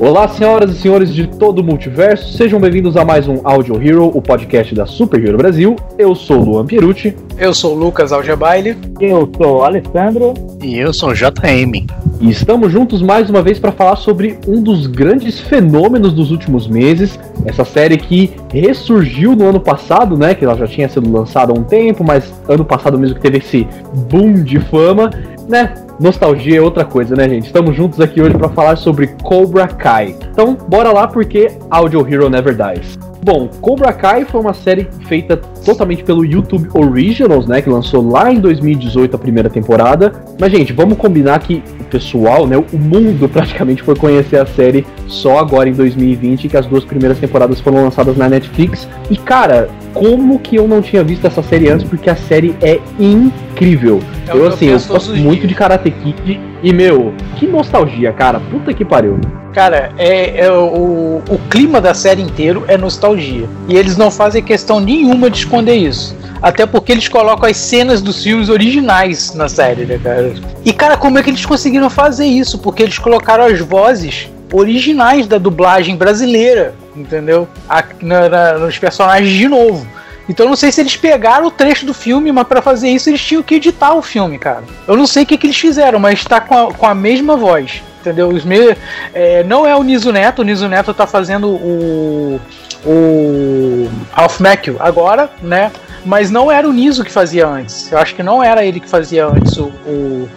Olá, senhoras e senhores de todo o multiverso, sejam bem-vindos a mais um Audio Hero, o podcast da Super Hero Brasil. Eu sou o Luan Pierucci. Eu sou o Lucas Algebaile. Eu sou o Alessandro. E eu sou o JM. E estamos juntos mais uma vez para falar sobre um dos grandes fenômenos dos últimos meses. Essa série que ressurgiu no ano passado, né? Que ela já tinha sido lançada há um tempo, mas ano passado mesmo que teve esse boom de fama, né? Nostalgia é outra coisa, né, gente? Estamos juntos aqui hoje para falar sobre Cobra Kai. Então, bora lá porque Audio Hero Never Dies. Bom, Cobra Kai foi uma série feita totalmente pelo YouTube Originals, né, que lançou lá em 2018 a primeira temporada. Mas gente, vamos combinar que pessoal, né, o mundo praticamente foi conhecer a série só agora em 2020, que as duas primeiras temporadas foram lançadas na Netflix. E cara, como que eu não tinha visto essa série antes? Porque a série é incrível. É eu assim, eu gosto muito de Karate Kid e meu, que nostalgia, cara. Puta que pariu. Cara, é, é o, o clima da série inteiro é nostalgia. E eles não fazem questão nenhuma de esconder isso. Até porque eles colocam as cenas dos filmes originais na série, né, cara? E, cara, como é que eles conseguiram fazer isso? Porque eles colocaram as vozes originais da dublagem brasileira, entendeu? A, na, na, nos personagens de novo. Então eu não sei se eles pegaram o trecho do filme, mas para fazer isso eles tinham que editar o filme, cara. Eu não sei o que, que eles fizeram, mas tá com a, com a mesma voz. Entendeu? Os me... É, não é o Niso Neto, o Niso Neto tá fazendo o. O Alf Macchio agora, né? Mas não era o Niso que fazia antes. Eu acho que não era ele que fazia antes o, o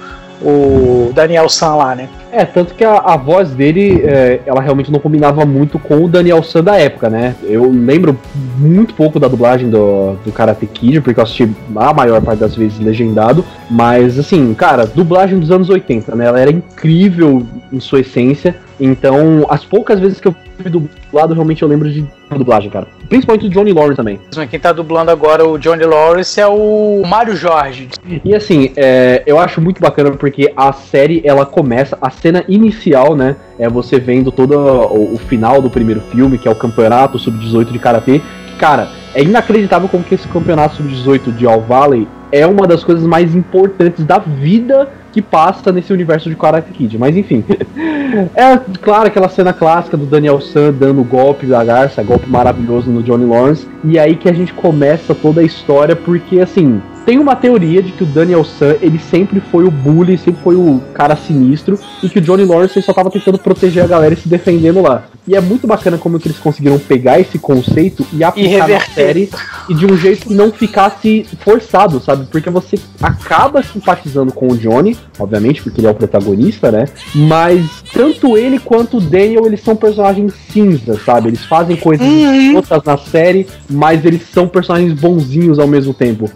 o Daniel San lá, né? É, tanto que a, a voz dele, é, ela realmente não combinava muito com o Daniel San da época, né? Eu lembro muito pouco da dublagem do, do Karate Kid, porque eu assisti a maior parte das vezes legendado, mas assim, cara, dublagem dos anos 80, né? Ela era incrível em sua essência, então as poucas vezes que eu vi dublado, realmente eu lembro de dublagem, cara. Principalmente o Johnny Lawrence também. Quem tá dublando agora o Johnny Lawrence é o Mário Jorge. E assim, é, eu acho muito bacana porque a série ela começa, a cena inicial, né? É você vendo todo o, o final do primeiro filme, que é o campeonato sub-18 de karatê. Cara, é inacreditável como que esse campeonato sub-18 de All Valley é uma das coisas mais importantes da vida que passa nesse universo de Karate Kid. Mas enfim. é claro aquela cena clássica do Daniel San dando o golpe da garça, golpe maravilhoso no Johnny Lawrence. E aí que a gente começa toda a história, porque assim, tem uma teoria de que o Daniel San, ele sempre foi o bully, sempre foi o cara sinistro, e que o Johnny Lawrence só tava tentando proteger a galera e se defendendo lá. E é muito bacana como que eles conseguiram pegar esse conceito e aplicar e na série e de um jeito que não ficasse forçado, sabe? Porque você acaba simpatizando com o Johnny, obviamente, porque ele é o protagonista, né? Mas tanto ele quanto o Daniel, eles são personagens cinza, sabe? Eles fazem coisas uhum. outras na série, mas eles são personagens bonzinhos ao mesmo tempo.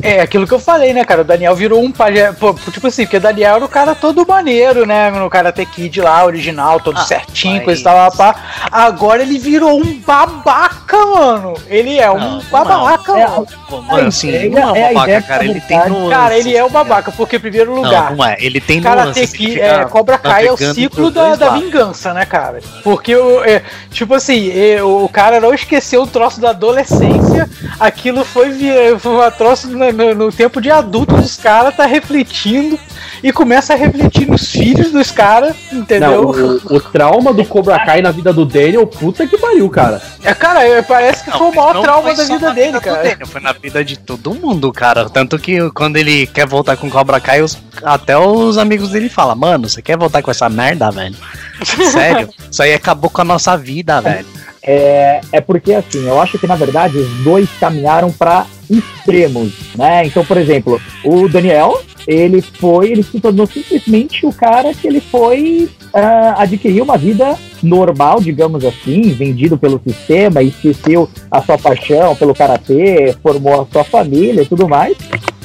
É, aquilo que eu falei, né, cara? O Daniel virou um pajé. Tipo assim, porque o Daniel era o cara todo maneiro, né? No Karate Kid lá, original, todo ah, certinho, coisa e tal, pá. Agora ele virou um babaca, mano. Ele é um não, babaca, não. mano. É, mano, assim, não é um babaca, cara. Ele tem nuances. Cara, ele é um babaca, porque, em primeiro lugar. Não, não é. Ele tem Karate Kid, é, Cobra Kai é o ciclo da, da vingança, né, cara? Porque, é, tipo assim, é, o cara não esqueceu o troço da adolescência. Aquilo foi, foi um troço no, no, no tempo de adulto dos caras tá refletindo e começa a refletir nos filhos dos caras, entendeu? Não, o, o, trauma do Cobra Kai na vida do Daniel, puta que pariu, cara. É, cara, é, parece que não, foi o maior trauma da vida dele, vida cara. Daniel, foi na vida de todo mundo, cara. Tanto que quando ele quer voltar com o Cobra Kai, os, até os amigos dele falam, mano, você quer voltar com essa merda, velho? Sério? Isso aí acabou com a nossa vida, velho. É, é porque, assim, eu acho que na verdade os dois caminharam para extremos, né? Então, por exemplo, o Daniel, ele foi, ele se tornou simplesmente o cara que ele foi uh, adquirir uma vida normal, digamos assim, vendido pelo sistema, esqueceu a sua paixão pelo karatê, formou a sua família e tudo mais.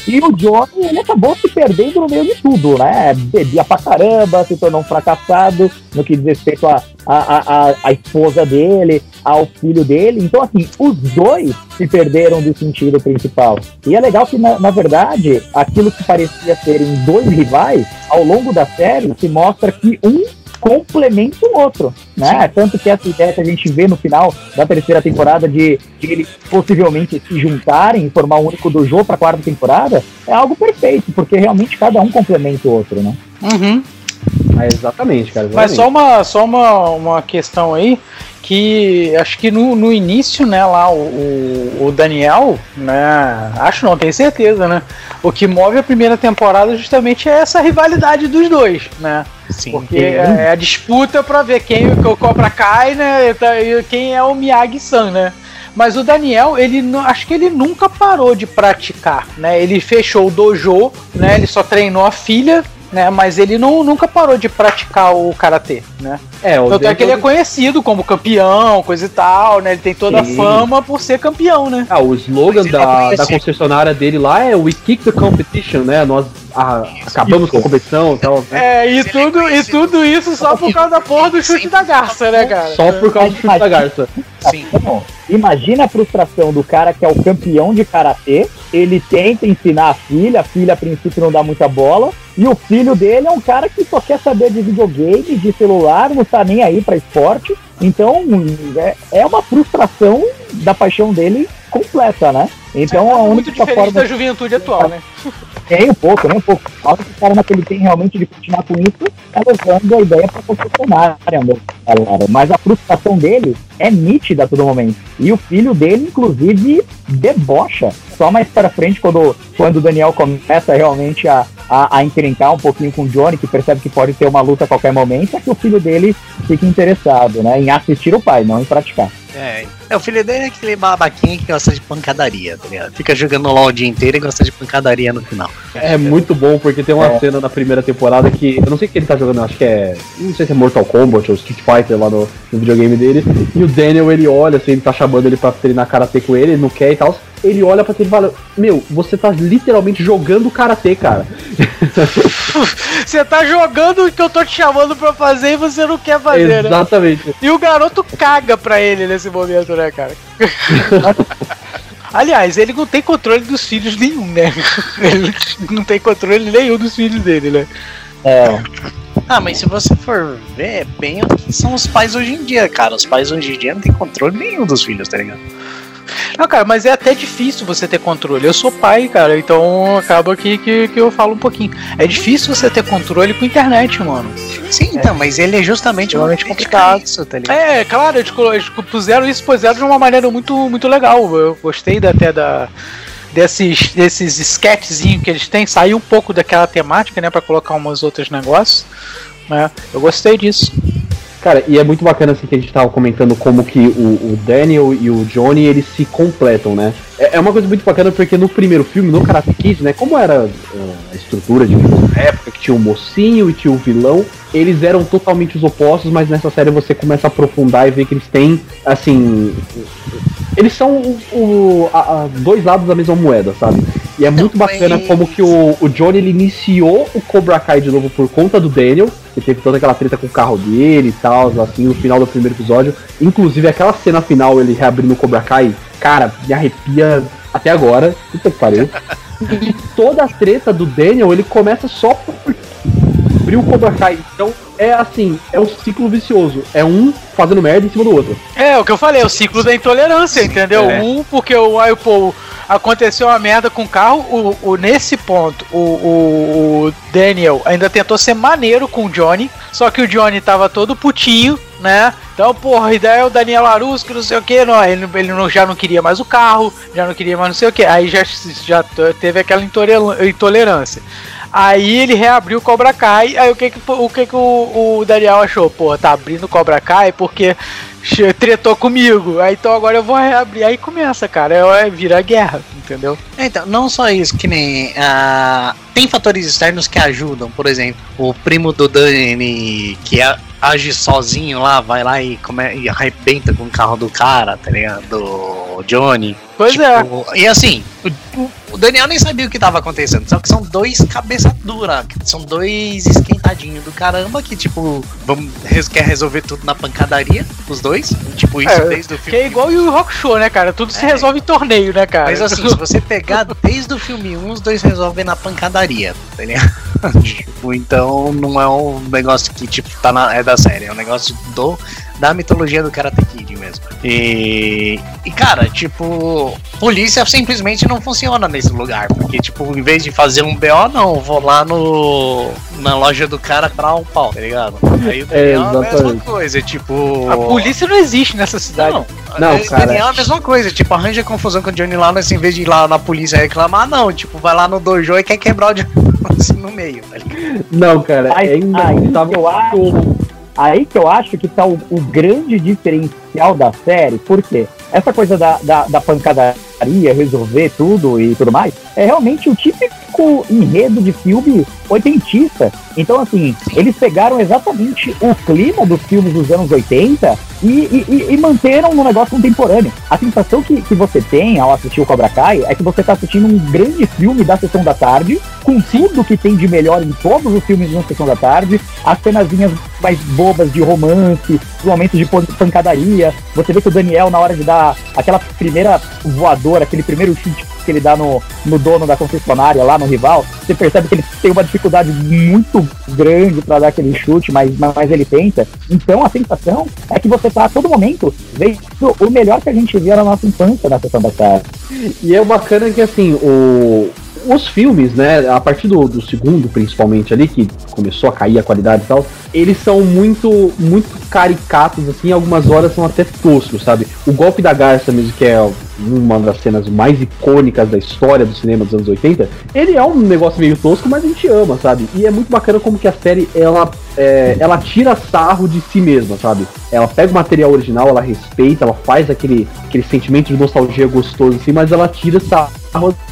E o Johnny, ele acabou se perdendo no meio de tudo, né? Bebia pra caramba, se tornou um fracassado no que diz respeito à a, a, a, esposa dele, ao filho dele. Então, assim, os dois se perderam do sentido principal. E é legal que, na, na verdade, aquilo que parecia serem dois rivais, ao longo da série, se mostra que um complementa o outro, né? Tanto que essa ideia que a gente vê no final da terceira temporada de, de eles possivelmente se juntarem e formar um único dojo para a quarta temporada é algo perfeito, porque realmente cada um complementa o outro, né? Uhum. É, exatamente, cara. Mas exatamente. só uma, só uma, uma questão aí, que acho que no, no início, né, lá, o, o, o Daniel, né, acho não, tenho certeza, né, o que move a primeira temporada justamente é essa rivalidade dos dois, né, Sim. porque é a disputa pra ver quem o que o Cobra cai, né, e tá- e quem é o Miyagi-san, né. Mas o Daniel, ele acho que ele nunca parou de praticar, né? Ele fechou o dojo, né? Ele só treinou a filha, né? Mas ele não, nunca parou de praticar o karatê, né? É, o Tanto é que ele é conhecido como campeão, coisa e tal, né? Ele tem toda a Sim. fama por ser campeão, né? Ah, o slogan é da, da conhecido. concessionária dele lá é We kick the competition, né? Nós ah, acabamos com a competição e tal. Né? É, e é tudo, e tudo isso só por causa da porra do chute da garça, né, cara? Só por causa do chute da garça. Sim. Então, imagina a frustração do cara que é o campeão de karatê, ele tenta ensinar a filha, a filha a princípio não dá muita bola, e o filho dele é um cara que só quer saber de videogame, de celular, não tá nem aí pra esporte. Então, é, é uma frustração da paixão dele completa, né? Então, a muito única diferente forma da juventude atual, né? nem um pouco, nem um pouco. A única forma que ele tem realmente de continuar com isso é levando a ideia para concessionária, meu, galera. Mas a frustração dele é nítida a todo momento. E o filho dele, inclusive, debocha. Só mais para frente, quando, quando o Daniel começa realmente a, a, a encrencar um pouquinho com o Johnny, que percebe que pode ter uma luta a qualquer momento, é que o filho dele fica interessado, né? Em assistir o pai, não em praticar. É, é, o filho dele é aquele babaquinha que gosta de pancadaria, tá ligado? Fica jogando LOL o dia inteiro e gosta de pancadaria no final. É muito bom, porque tem uma É. cena na primeira temporada que. Eu não sei o que ele tá jogando, acho que é. Não sei se é Mortal Kombat ou Street Fighter lá no, no videogame dele. E o Daniel, ele olha, assim, ele tá chamando ele pra treinar karatê com ele, ele não quer e tal. Ele olha pra ele e fala: Meu, você tá literalmente jogando karatê, cara. Você tá jogando o que eu tô te chamando pra fazer e você não quer fazer, né? Exatamente. E o garoto caga pra ele nesse momento, né, cara? Aliás, ele não tem controle dos filhos nenhum, né? Ele não tem controle nenhum dos filhos dele, né? É, Ah, mas se você for ver, é bem o que são os pais hoje em dia, cara. Os pais hoje em dia não tem controle nenhum dos filhos, tá ligado? Não, cara, mas é até difícil você ter controle. Eu sou pai, cara, então acaba que, que, que eu falo um pouquinho. É difícil você ter controle com internet, mano. Sim, então, mas ele é justamente crítica complicado. isso, tá ligado? É, claro, eles eles puseram isso, puseram de uma maneira muito, muito legal. Eu gostei da- até da. Desses, desses sketchzinhos que eles têm, sair um pouco daquela temática, né, pra colocar umas outros negócios. Né? Eu gostei disso. Cara, e é muito bacana assim que a gente tava comentando como que o, o Daniel e o Johnny eles se completam, né? É, é uma coisa muito bacana porque no primeiro filme, no Karate Kid, né? Como era uh, a estrutura de na época que tinha o mocinho e tinha o vilão, eles eram totalmente os opostos, mas nessa série você começa a aprofundar e ver que eles têm, assim. Eles são o, o- a- a- dois lados da mesma moeda, sabe? E é muito bacana como que o, o Johnny ele iniciou o Cobra Kai de novo por conta do Daniel, que teve toda aquela treta com o carro dele e tal, assim, no final do primeiro episódio. Inclusive aquela cena final, ele reabrindo o Cobra Kai, cara, me arrepia até agora. Puta que pariu. E toda a treta do Daniel, ele começa só por abrir o Cobra Kai. Então é assim, é um ciclo vicioso. É um fazendo merda em cima do outro. É, o que eu falei, é o ciclo da intolerância, entendeu? É. Um, porque o, aí, pô, aconteceu uma merda com o carro, o, o- nesse ponto, o, o- o Daniel ainda tentou ser maneiro com o Johnny, só que o Johnny tava todo putinho, né? Então, porra, e daí o Daniel Larus, que não sei o que, não, ele, ele não, já não queria mais o carro, já não queria mais não sei o que, aí já, já teve aquela intolerância. Aí ele reabriu o Cobra Kai. Aí o que que, o, que que o, o Daniel achou? Pô, tá abrindo o Cobra Kai porque tretou comigo. Aí então agora eu vou reabrir. Aí começa, cara. É, é, vira guerra, entendeu? Então, não só isso, que nem. ah, tem fatores externos que ajudam, por exemplo, o primo do Danny que a- age sozinho lá, vai lá e, come, e arrebenta com o carro do cara, tá ligado? Do Johnny. Pois é. Tipo, E assim, o, o Daniel nem sabia o que tava acontecendo. Só que são dois cabeça dura. que São dois esquentadinhos do caramba que, tipo, vamos, quer resolver tudo na pancadaria, os dois. Tipo, isso É, desde o Que filme. é igual o Rock Show, né, cara? Tudo se É. resolve em torneio, né, cara? Mas assim, se você pegar desde o filme 1, os dois resolvem na pancadaria, tá ligado? Tipo, então não é um negócio que, tipo, tá na, é da série, é um negócio do, da mitologia do Karate Kid mesmo. E, e, cara, tipo, polícia simplesmente não funciona nesse lugar, porque, tipo, em vez de fazer um BO, não, vou lá no, na loja do cara pra um pau, tá ligado? Aí o Daniel é, a mesma exatamente. coisa, tipo... A polícia não existe nessa cidade. Não, Não, esse cara. É a mesma coisa, tipo, arranja confusão com o Johnny Lawrence em vez de ir lá na polícia reclamar, não, tipo, vai lá no dojo e quer quebrar o Johnny Lawrence no meio, tá ligado? Não, cara, Aí, é aí inacreditável. que eu acho, aí que eu acho que tá o, o grande diferencial da série, porque essa coisa da, da, da pancadaria, resolver tudo e tudo mais, é realmente o típico enredo de filme oitentista. Então, assim, eles pegaram exatamente o clima dos filmes dos anos 80 e, e, e- manteram no negócio contemporâneo. A sensação que, que você tem ao assistir o Cobra Kai é que você está assistindo um grande filme da Sessão da Tarde, com tudo que tem de melhor em todos os filmes da Sessão da Tarde, as cenazinhas mais bobas de romance, os momentos de pan- Você vê que o Daniel, na hora de dar aquela primeira voadora, aquele primeiro chute que ele dá no, no dono da concessionária lá no rival, você percebe que ele tem uma dificuldade muito grande para dar aquele chute, mas, mas ele tenta. Então a sensação é que você tá a todo momento vendo o melhor que a gente via na nossa infância na sessão da tarde. E é bacana que assim, o, os filmes, né, a partir do, do segundo, principalmente ali, que começou a cair a qualidade e tal, eles são muito, muito caricatos, assim, algumas horas são até toscos, sabe? O golpe da garça mesmo, que é uma das cenas mais icônicas da história do cinema dos anos 80, ele é um negócio meio tosco, mas a gente ama, sabe? E é muito bacana como que a série, ela, é, ela tira sarro de si mesma, sabe? Ela pega o material original, ela respeita, ela faz aquele, aquele sentimento de nostalgia gostoso, assim, mas ela tira sarro.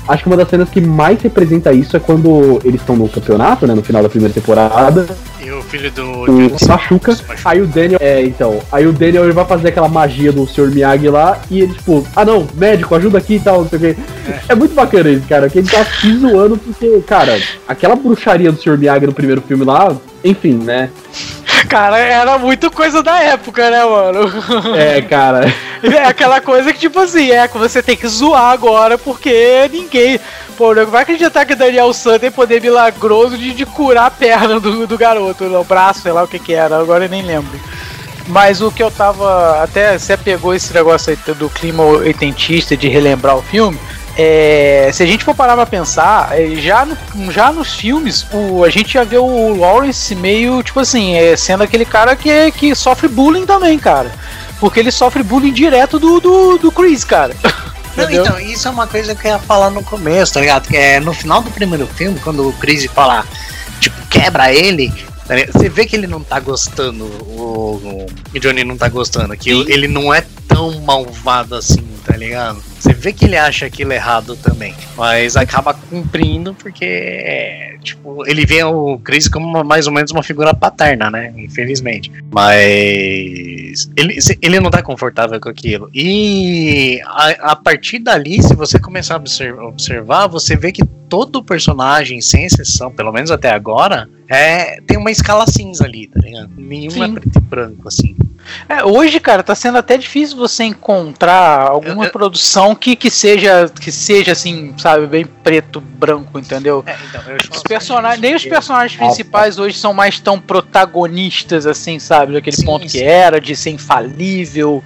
Acho que uma das cenas que mais representa isso é quando eles estão no campeonato, né, no final da primeira temporada, E o filho do o se machuca, aí o Daniel, é, então, aí o Daniel ele vai fazer aquela magia do Sr. Miyagi lá, e ele tipo, ah não, médico, ajuda aqui e tal, não sei o quê. É muito bacana isso, cara, que ele tá se zoando porque, cara, aquela bruxaria do Sr. Miyagi no primeiro filme lá, enfim, né, Cara, era muito coisa da época, né, mano? é, cara, É aquela coisa que, tipo assim, é que você tem que zoar agora, porque ninguém. Pô, não vai acreditar que Daniel San tem poder milagroso de, de curar a perna do, do garoto, o braço, sei lá o que que era, agora eu nem lembro. Mas o que eu tava. Até você pegou esse negócio aí do clima oitentista de relembrar o filme. É, se a gente for parar pra pensar, é, já, no- já nos filmes, o, a gente já vê o Lawrence meio, tipo assim, é, sendo aquele cara que, que sofre bullying também, cara. Porque ele sofre bullying direto do, do, do Chris, cara. Não, Entendeu? então, isso é uma coisa que eu ia falar no começo, tá ligado? Que é no final do primeiro filme, quando o Chris fala, tipo, quebra ele? Você vê que ele não tá gostando, o, o Johnny não tá gostando, que Sim. ele não é tão malvado assim, tá ligado? Você vê que ele acha aquilo errado também, mas acaba cumprindo porque, é, tipo, ele vê o Chris como uma- mais ou menos uma figura paterna, né? Infelizmente. Mas ele, ele não tá confortável com aquilo. E a, a partir dali, se você começar a obser- observar, você vê que todo personagem, sem exceção, pelo menos até agora, é, tem uma escala cinza ali, tá ligado? Nenhuma Sim. é preto e branco, assim. É, hoje, cara, tá sendo até difícil você encontrar alguma Eu- eu- produção que, que seja que seja assim, sabe, bem preto, branco, entendeu? É, então, Os personagens, nem os personagens principais hoje são mais tão protagonistas assim, sabe? Daquele Sim, ponto que sim. era de ser infalível.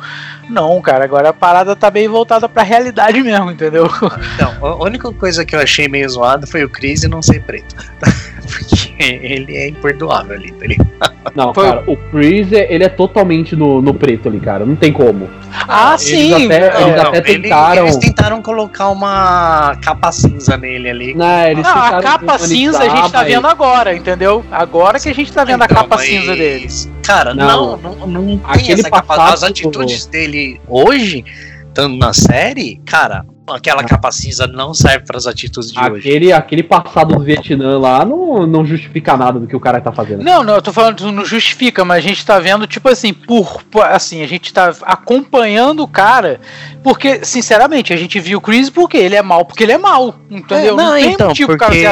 Não, cara, agora a parada tá bem voltada pra realidade mesmo, entendeu? Então, a única coisa que eu achei meio zoado foi o Chris e não ser preto. Porque ele é imperdoável ali, tá ligado? não, Foi- cara, o Chris, é- ele é totalmente no, no preto ali, cara, não tem como. Ah, eles sim! até- não, eles não. até tentaram- eles tentaram colocar uma capa cinza nele ali. Não, eles Não, a tentaram capa cinza a gente tá mas- vendo agora, entendeu? Agora que a gente tá vendo a Então, capa mas, cinza deles. Cara, Não. não, não, não tem Aquele essa capa. passado As atitudes dele hoje, estando na série, cara, aquela capa cinza não serve para as atitudes de hoje. Aquele, aquele passado do Vietnã lá não, não justifica nada do que o cara tá fazendo. Não, não, eu tô falando, não justifica, mas a gente tá vendo, tipo assim, por, por- assim, a gente tá acompanhando o cara, porque, sinceramente, a gente viu o Chris porque ele é mal, porque ele é mal, entendeu? É, não, tem então, motivo pro cara porque ser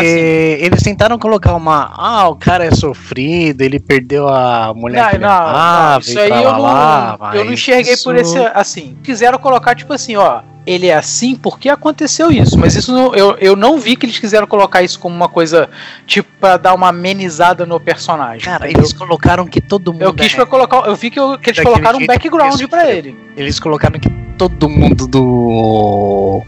assim. eles tentaram colocar uma. Ah, o cara é sofrido, ele perdeu a mulher que Não, ele não, não, amava isso aí eu tralalá, não, eu não enxerguei por isso- esse assim. Quiseram colocar tipo assim, ó, ele é assim porque aconteceu isso, mas isso não- eu, eu não vi que eles quiseram colocar isso como uma coisa tipo pra dar uma amenizada no personagem. Cara, entendeu? eles colocaram que todo mundo. eu quis é- pra colocar, eu vi que, eu- que eles Daquele colocaram um background sofreu. ele. Eles colocaram que todo mundo do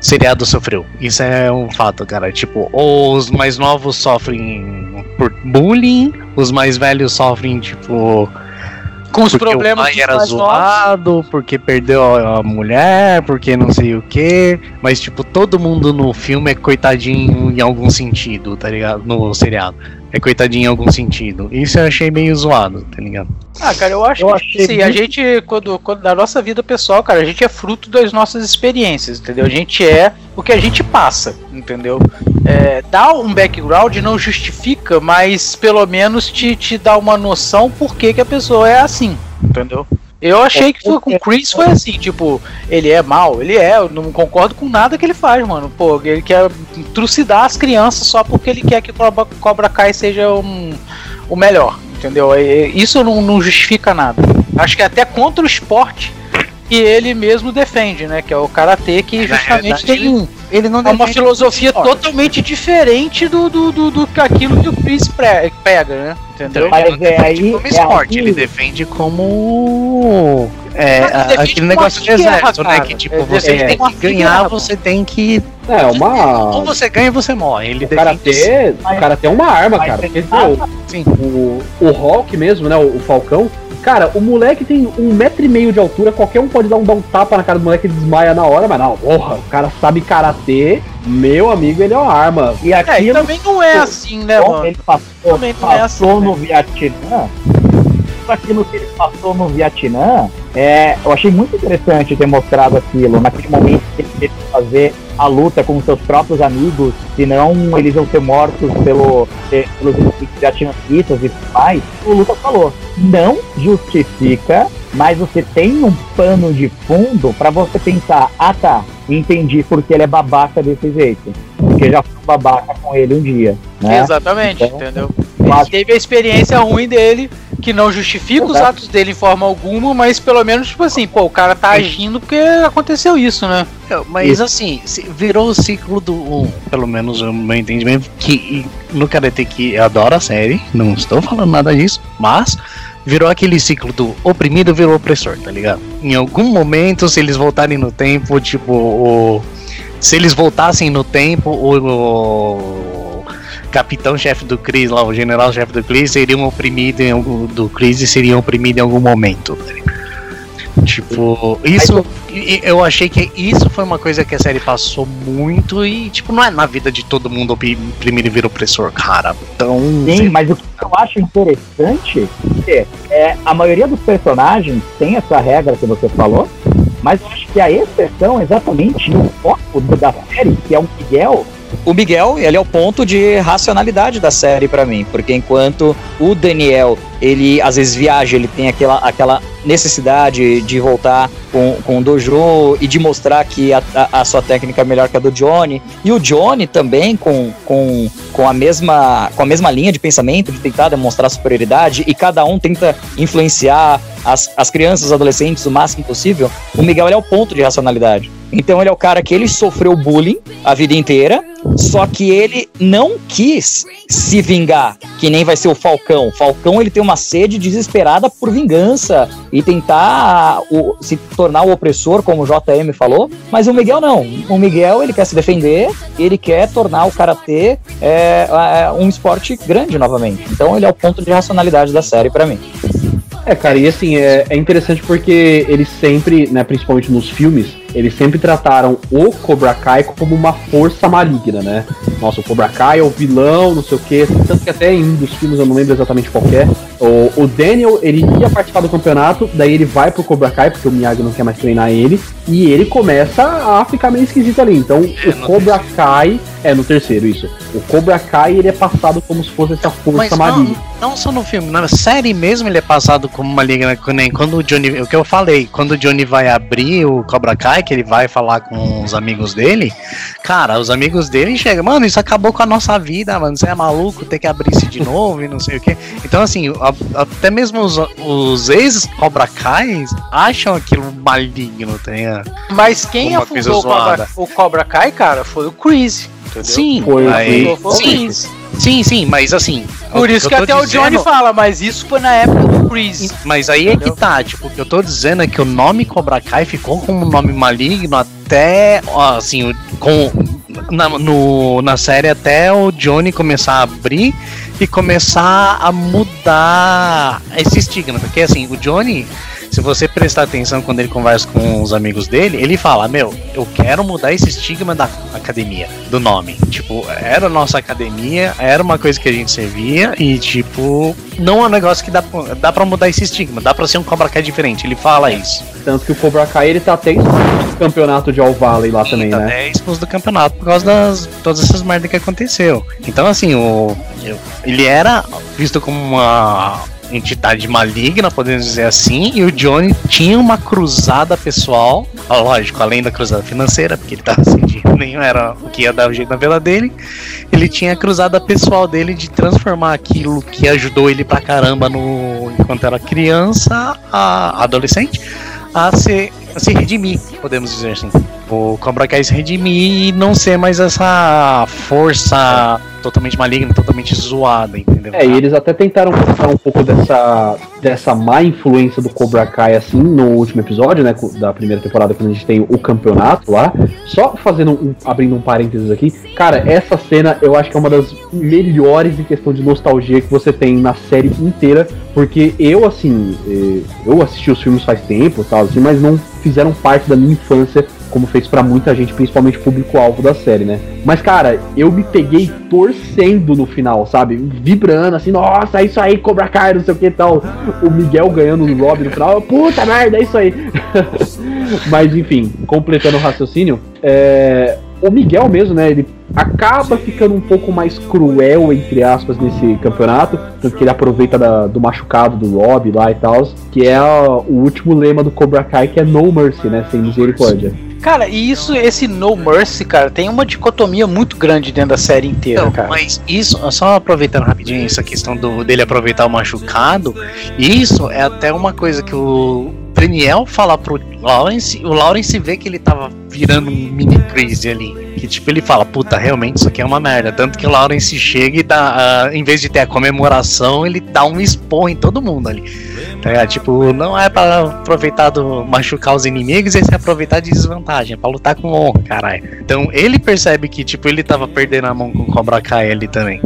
seriado sofreu. Isso é um fato, cara. Tipo, os mais novos sofrem por bullying, os mais velhos sofrem, tipo, Com os porque problemas o pai era mais novos. zoado, porque perdeu a mulher, porque não sei o que. Mas, tipo, todo mundo no filme é coitadinho em algum sentido, tá ligado? No seriado. É coitadinho em algum sentido. Isso eu achei meio zoado, tá ligado? Ah, cara, eu acho Eu que sim, a muito- gente, quando, quando na nossa vida pessoal, cara, a gente é fruto das nossas experiências, entendeu? A gente é o que a gente passa, entendeu? É, dá um background não justifica, mas pelo menos te, te dá uma noção por que, que a pessoa é assim, entendeu? Eu achei que foi, com o Chris foi assim, tipo, ele é mal, ele é, eu não concordo com nada que ele faz, mano. Pô, ele quer trucidar as crianças só porque ele quer que Cobra, Cobra Kai seja um, o melhor, entendeu? Isso não, não justifica nada. Acho que é até contra o esporte que ele mesmo defende, né? Que é o karatê, que justamente tem Ele não é uma filosofia totalmente diferente do, do, do, do que aquilo que o Chris pre- pega, né? Entendeu? Mas Ele não defende é aí- como é esporte, ele aquilo. defende como. É, a- aquele negócio de exército, né? cara. Que tipo, Ele você defende tem que ganhar, guerra, você tem que. É, Ou uma. você ganha ou você morre. Ele O defende karatê, o karatê é uma arma, cara. Porque, sabe- Sim. o, o Hulk mesmo, né? O, o Falcão. Cara, o moleque tem um metro e meio de altura, qualquer um pode dar um, dar um tapa na cara do moleque e desmaia na hora, mas não, porra, o cara sabe karatê, meu amigo, ele é uma arma. E É, e também não é assim, né, mano? ele passou, Também não é passou assim, no Vietnã, tudo aquilo que ele passou no Vietnã, é, eu achei muito interessante ter mostrado aquilo, naquele momento que ele teve que fazer a luta com seus próprios amigos, senão eles iam ser mortos pelo, pe- pelos vietnamitas e tudo mais. O Lucas falou, não justifica, mas você tem um pano de fundo pra você pensar, ah tá, entendi porque ele é babaca desse jeito. Porque já fui babaca com ele um dia, né? Exatamente, Então, entendeu? Ele teve a experiência ruim dele, que não justifica os Exato. atos dele em forma alguma, mas pelo menos, tipo assim, pô, o cara tá agindo porque aconteceu isso, né? Mas assim, se- virou o ciclo do. Pelo menos o meu entendimento, que no Karate Kid eu adoro a série, não estou falando nada disso, mas virou aquele ciclo do oprimido virou opressor, tá ligado? Em algum momento, se eles voltarem no tempo, tipo, o. Se eles voltassem no tempo, o. capitão-chefe do Chris lá, o general-chefe do Chris, seriam oprimidos em algum, do Chris e seriam oprimidos em algum momento. tá? Tipo, isso e- e eu achei que isso foi uma coisa que a série passou muito e, tipo, não é na vida de todo mundo opri- primeiro vira opressor, cara. Então. Sim, mas o que eu acho interessante é, é a maioria dos personagens tem essa regra que você falou, mas eu acho que a exceção é exatamente o foco da série, que é o Miguel, O Miguel, ele é o ponto de racionalidade da série pra mim, porque enquanto o Daniel, ele às vezes viaja, ele tem aquela, aquela necessidade de voltar com, com o dojo e de mostrar que a, a, a sua técnica é melhor que a do Johnny, e o Johnny também com, com, com, a mesma, com a mesma linha de pensamento, de tentar demonstrar superioridade, e cada um tenta influenciar as, as crianças, os adolescentes o máximo possível, o Miguel é o ponto de racionalidade. Então ele é o cara que ele sofreu bullying a vida inteira, só que ele não quis se vingar, que nem vai ser o Falcão. Falcão ele tem uma sede desesperada por vingança e tentar o- se tornar o opressor, como o JM falou. Mas o Miguel não. O Miguel ele quer se defender, ele quer tornar o karatê é, um esporte grande novamente. Então ele é o ponto de racionalidade da série pra mim. É, cara, e assim, é, é interessante porque eles sempre, né, principalmente nos filmes, eles sempre trataram o Cobra Kai como uma força maligna, né? nossa, o Cobra Kai é o vilão, não sei o que. Tanto que até em um dos filmes, eu não lembro exatamente qual é, o, o Daniel, ele ia participar do campeonato, daí ele vai pro Cobra Kai, porque o Miyagi não quer mais treinar ele, e ele começa a ficar meio esquisito ali. Então, É, o Cobra Kai, é no terceiro isso. O Cobra Kai, ele é passado como se fosse essa força Mas maligna. não, não só no filme, na série mesmo ele é passado como maligna, que nem quando o Johnny, o que eu falei, quando o Johnny vai abrir o Cobra Kai, que ele vai falar com os amigos dele, cara, os amigos dele chegam, mano, isso acabou com a nossa vida, mano, você é maluco, ter que abrir isso de novo e não sei o que. Então, assim, a- até mesmo os, os ex-Cobra Kai acham aquilo maligno, tá ligado? Mas quem afundou o Cobra, o Cobra Kai, cara, foi o Chris. Entendeu? Sim, Foi o aí- Foi o sim, Chris. Sim, sim, mas assim. Por isso que tô até o Johnny dizendo- fala, mas isso foi na época do Chris. Mas aí é Entendeu? que tá, tipo, o que eu tô dizendo é que o nome Cobra Kai ficou como um nome maligno até, assim, o- com, na, no, na série até o Johnny começar a abrir e começar a mudar esse estigma. Porque assim, o Johnny, se você prestar atenção quando ele conversa com os amigos dele, ele fala, meu, eu quero mudar esse estigma da academia, do nome. Tipo, era nossa academia, era uma coisa que a gente servia e, tipo, não é um negócio que dá, pra- dá pra mudar esse estigma, dá pra ser um Cobra Kai diferente. Ele fala isso. Tanto que o Cobra Kai, ele tá até em campeonato de All Valley lá também, tá né? até expulso do campeonato por causa das todas essas merdas que aconteceu. Então, assim, o, ele era visto como uma entidade maligna, podemos dizer assim, e o Johnny tinha uma cruzada pessoal, lógico, além da cruzada financeira, porque ele tava sem dinheiro nenhum, era o que ia dar o jeito na vela dele, ele tinha a cruzada pessoal dele de transformar aquilo que ajudou ele pra caramba no enquanto era criança, a adolescente, a se, a se redimir, podemos dizer assim. O Cobra Kai se redimir e não ser mais essa força totalmente maligna, totalmente zoada, entendeu? É, e eles até tentaram mostrar um pouco dessa, dessa má influência do Cobra Kai, assim, no último episódio, né, da primeira temporada, quando a gente tem o campeonato lá. Só fazendo um, abrindo um parênteses aqui, cara, essa cena eu acho que é uma das melhores em questão de nostalgia que você tem na série inteira, porque eu, assim, eh, eu assisti os filmes faz tempo tal, assim, mas não fizeram parte da minha infância como fez pra muita gente, principalmente o público-alvo da série, né? Mas, cara, eu me peguei torcendo no final, sabe? Vibrando, assim, nossa, é isso aí, Cobra Kai, não sei o que e tal. O Miguel ganhando no lobby no final, puta merda, é isso aí. Mas, enfim, completando o raciocínio, é, o Miguel mesmo, né, ele acaba ficando um pouco mais cruel, entre aspas, nesse campeonato, tanto que ele aproveita da- do machucado do Rob lá e tal, que é a- o último lema do Cobra Kai, que é No Mercy, né, sem misericórdia. Cara, e isso, esse No Mercy, cara, tem uma dicotomia muito grande dentro da série inteira, Não, cara. mas isso, só aproveitando rapidinho essa questão do, dele aproveitar o machucado, isso é até uma coisa que o Daniel fala pro Lawrence, o Lawrence vê que ele tava virando um mini crazy ali. Que tipo, ele fala, puta, realmente isso aqui é uma merda. Tanto que o Lawrence chega e dá, ah, em vez de ter a comemoração, ele dá um esporro em todo mundo ali. Tá ligado? Tipo, não é pra aproveitar do machucar os inimigos, é se aproveitar de desvantagem, é pra lutar com honra, caralho. Então ele percebe que, tipo, ele tava perdendo a mão com o Cobra Kai ali também.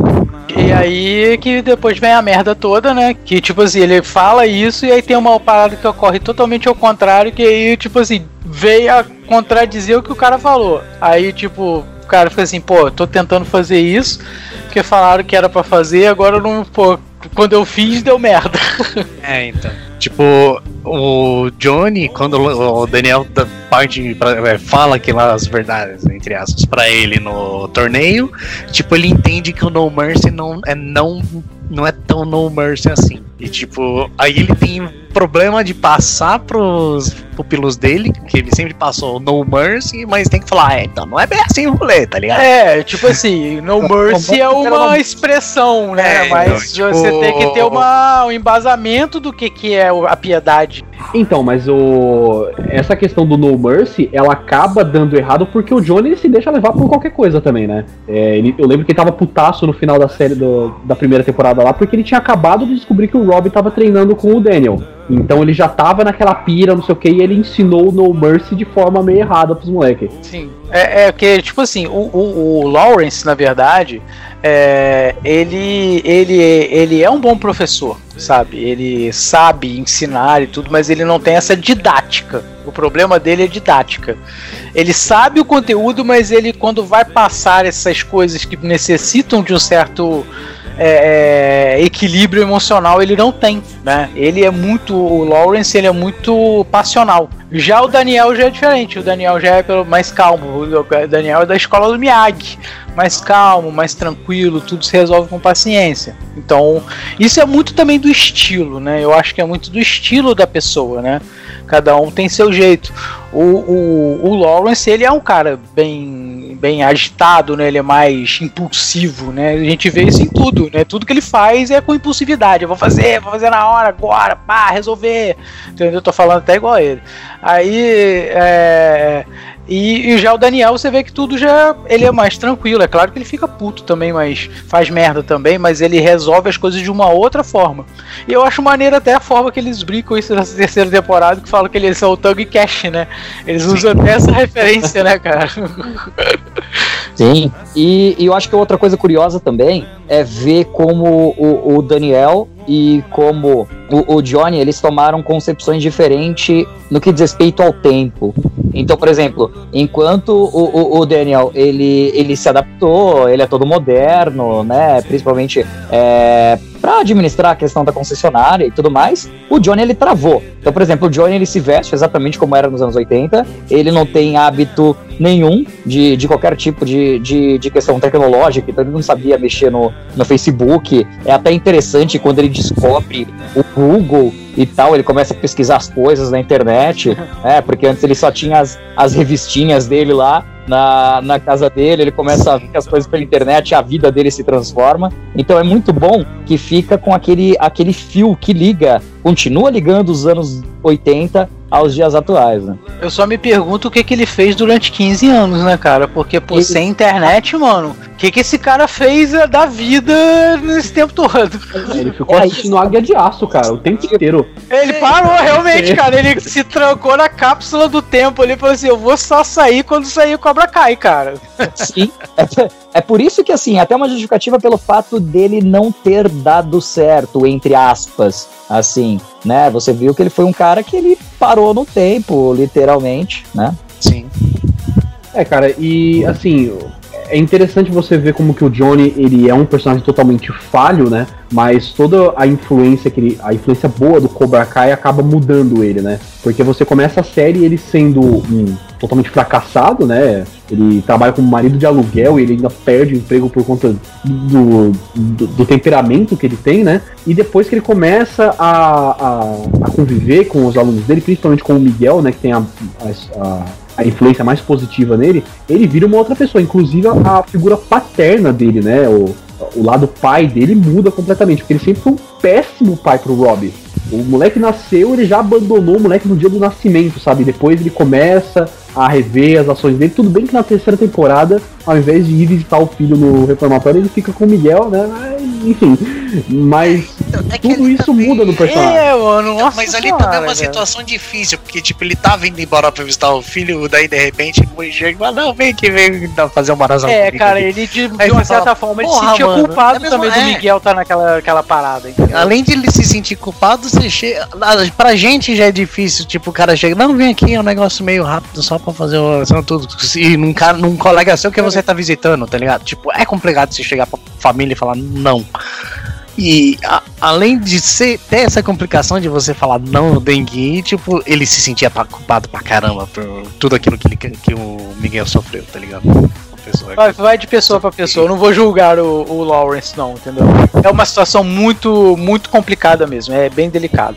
E aí que depois vem a merda toda, né? Que tipo assim, ele fala isso e aí tem uma parada que ocorre totalmente ao contrário, que aí, tipo assim, veio a contradizer o que o cara falou. Aí, tipo, o cara fica assim, pô, tô tentando fazer isso, porque falaram que era pra fazer, agora não, pô, quando eu fiz deu merda. É, então. Tipo, o Johnny, quando o Daniel da parte pra- é, fala aquelas verdades, entre aspas, pra ele no torneio, tipo, ele entende que o No Mercy não é não não é tão No Mercy assim. E tipo, aí ele tem problema de passar pros pupilos dele, que ele sempre passou No Mercy, mas tem que falar, é, então não é bem assim o rolê, tá ligado? É, tipo assim, No Mercy é uma expressão, né? É, Mas então, você tipo- tem que ter uma, um embasamento do que, que é a piedade. Então, mas o essa questão do No Mercy, ela acaba dando errado porque o Johnny se deixa levar por qualquer coisa também, né? É, ele- eu lembro que ele tava putaço no final da série do- da primeira temporada lá, porque ele tinha acabado de descobrir que o Rob tava treinando com o Daniel. Então ele já tava naquela pira, não sei o que, e ele ensinou o No Mercy de forma meio errada pros moleques. Sim. É, é que, tipo assim, o, o, o Lawrence, na verdade, é, ele, ele, ele é um bom professor, sabe? Ele sabe ensinar e tudo, mas ele não tem essa didática. O problema dele é didática. Ele sabe o conteúdo, mas ele, quando vai passar essas coisas que necessitam de um certo é, é, equilíbrio emocional ele não tem, né? Ele é muito o Lawrence, ele é muito passional. Já o Daniel já é diferente. O Daniel já é pelo mais calmo. O Daniel é da escola do Miyagi, mais calmo, mais tranquilo, tudo se resolve com paciência. Então, isso é muito também do estilo, né? Eu acho que é muito do estilo da pessoa, né? Cada um tem seu jeito. O, o, o Lawrence, ele é um cara bem, bem agitado, né? Ele é mais impulsivo, né? A gente vê isso em tudo, né? Tudo que ele faz é com impulsividade. Eu vou fazer, vou fazer na hora, agora, pá, resolver. Entendeu? Eu tô falando até igual a ele. Aí, é, e, e, já o Daniel, você vê que tudo já. Ele é mais tranquilo. É claro que ele fica puto também, mas faz merda também, mas ele resolve as coisas de uma outra forma. E eu acho maneiro até a forma que eles brincam isso nessa terceira temporada, que falam que eles são o Tug Cash, né? Eles usam até essa referência, né, cara? Sim. E, e, eu acho que outra coisa curiosa também é ver como o, o Daniel e como o, o, Johnny, eles tomaram concepções diferentes no que diz respeito ao tempo. Então, por exemplo, enquanto o, o, o Daniel, ele, ele se adaptou, ele é todo moderno, né, principalmente é, para administrar a questão da concessionária e tudo mais, o Johnny ele travou. Então, por exemplo, o Johnny ele se veste exatamente como era nos anos 80, ele não tem hábito nenhum de, de qualquer tipo de, de, de questão tecnológica, então ele não sabia mexer no, no Facebook. É até interessante quando ele descobre o Google e tal, ele começa a pesquisar as coisas na internet, né? Porque antes ele só tinha as, as revistinhas dele lá na, na casa dele, ele começa a ver as coisas pela internet, a vida dele se transforma. Então é muito bom que fica com aquele, aquele fio que liga, continua ligando os anos 80 aos dias atuais, né? Eu só me pergunto o que, que ele fez durante 15 anos, né, cara? Porque, pô, ele... sem internet, mano, o que, que esse cara fez eh, da vida nesse tempo todo? Ele ficou é assistindo isso. Águia de Aço, cara, o tempo inteiro. Ele parou, realmente, cara. Ele se trancou na cápsula do tempo ali e falou assim: eu vou só sair quando sair o Cobra Kai, cara. Sim. É, é por isso que, assim, até uma justificativa pelo fato dele não ter dado certo, entre aspas, assim, né? Você viu que ele foi um cara que ele parou no tempo, literalmente, né? Sim. É, cara, e assim, é interessante você ver como que o Johnny ele é um personagem totalmente falho, né? Mas toda a influência que ele, a influência boa do Cobra Kai acaba mudando ele, né? Porque você começa a série ele sendo um totalmente fracassado, né? Ele trabalha como marido de aluguel e ele ainda perde o emprego por conta do, do, do temperamento que ele tem, né? E depois que ele começa a, a, a, conviver com os alunos dele, principalmente com o Miguel, né? Que tem a, a a influência mais positiva nele, ele vira uma outra pessoa. Inclusive a, figura paterna dele, né? O, o lado pai dele muda completamente, porque ele sempre foi um péssimo pai pro Robbie. O moleque nasceu, ele já abandonou o moleque no dia do nascimento, sabe? Depois ele começa a rever as ações dele. Tudo bem que na terceira temporada, ao invés de ir visitar o filho no reformatório, ele fica com o Miguel, né? Enfim. Mas é tudo isso também... muda no personagem. É, mano, nossa Mas ali senhora, também é uma situação difícil, porque, tipo, ele tava indo embora pra visitar o filho, daí de repente ele chega e não, vem que vem fazer uma razão. É, cara, ele de, de uma certa fala, forma ele se sentia mano, culpado é também é. do Miguel estar tá naquela aquela parada. Entendeu? Além de ele se sentir culpado, você chega. Pra gente já é difícil, tipo, o cara chega, não, vem aqui, é um negócio meio rápido só pra fazer oração tudo. E num, cara, num colega seu que você tá visitando, tá ligado? Tipo, é complicado você chegar pra família e falar não. E a, além de ser, ter essa complicação de você falar não no dengue, tipo, ele se sentia culpado pra caramba por tudo aquilo que, que o Miguel sofreu, tá ligado? Vai, vai, de pessoa para pessoa, eu não vou julgar o, o Lawrence, não, entendeu? É uma situação muito, muito complicada mesmo, é bem delicado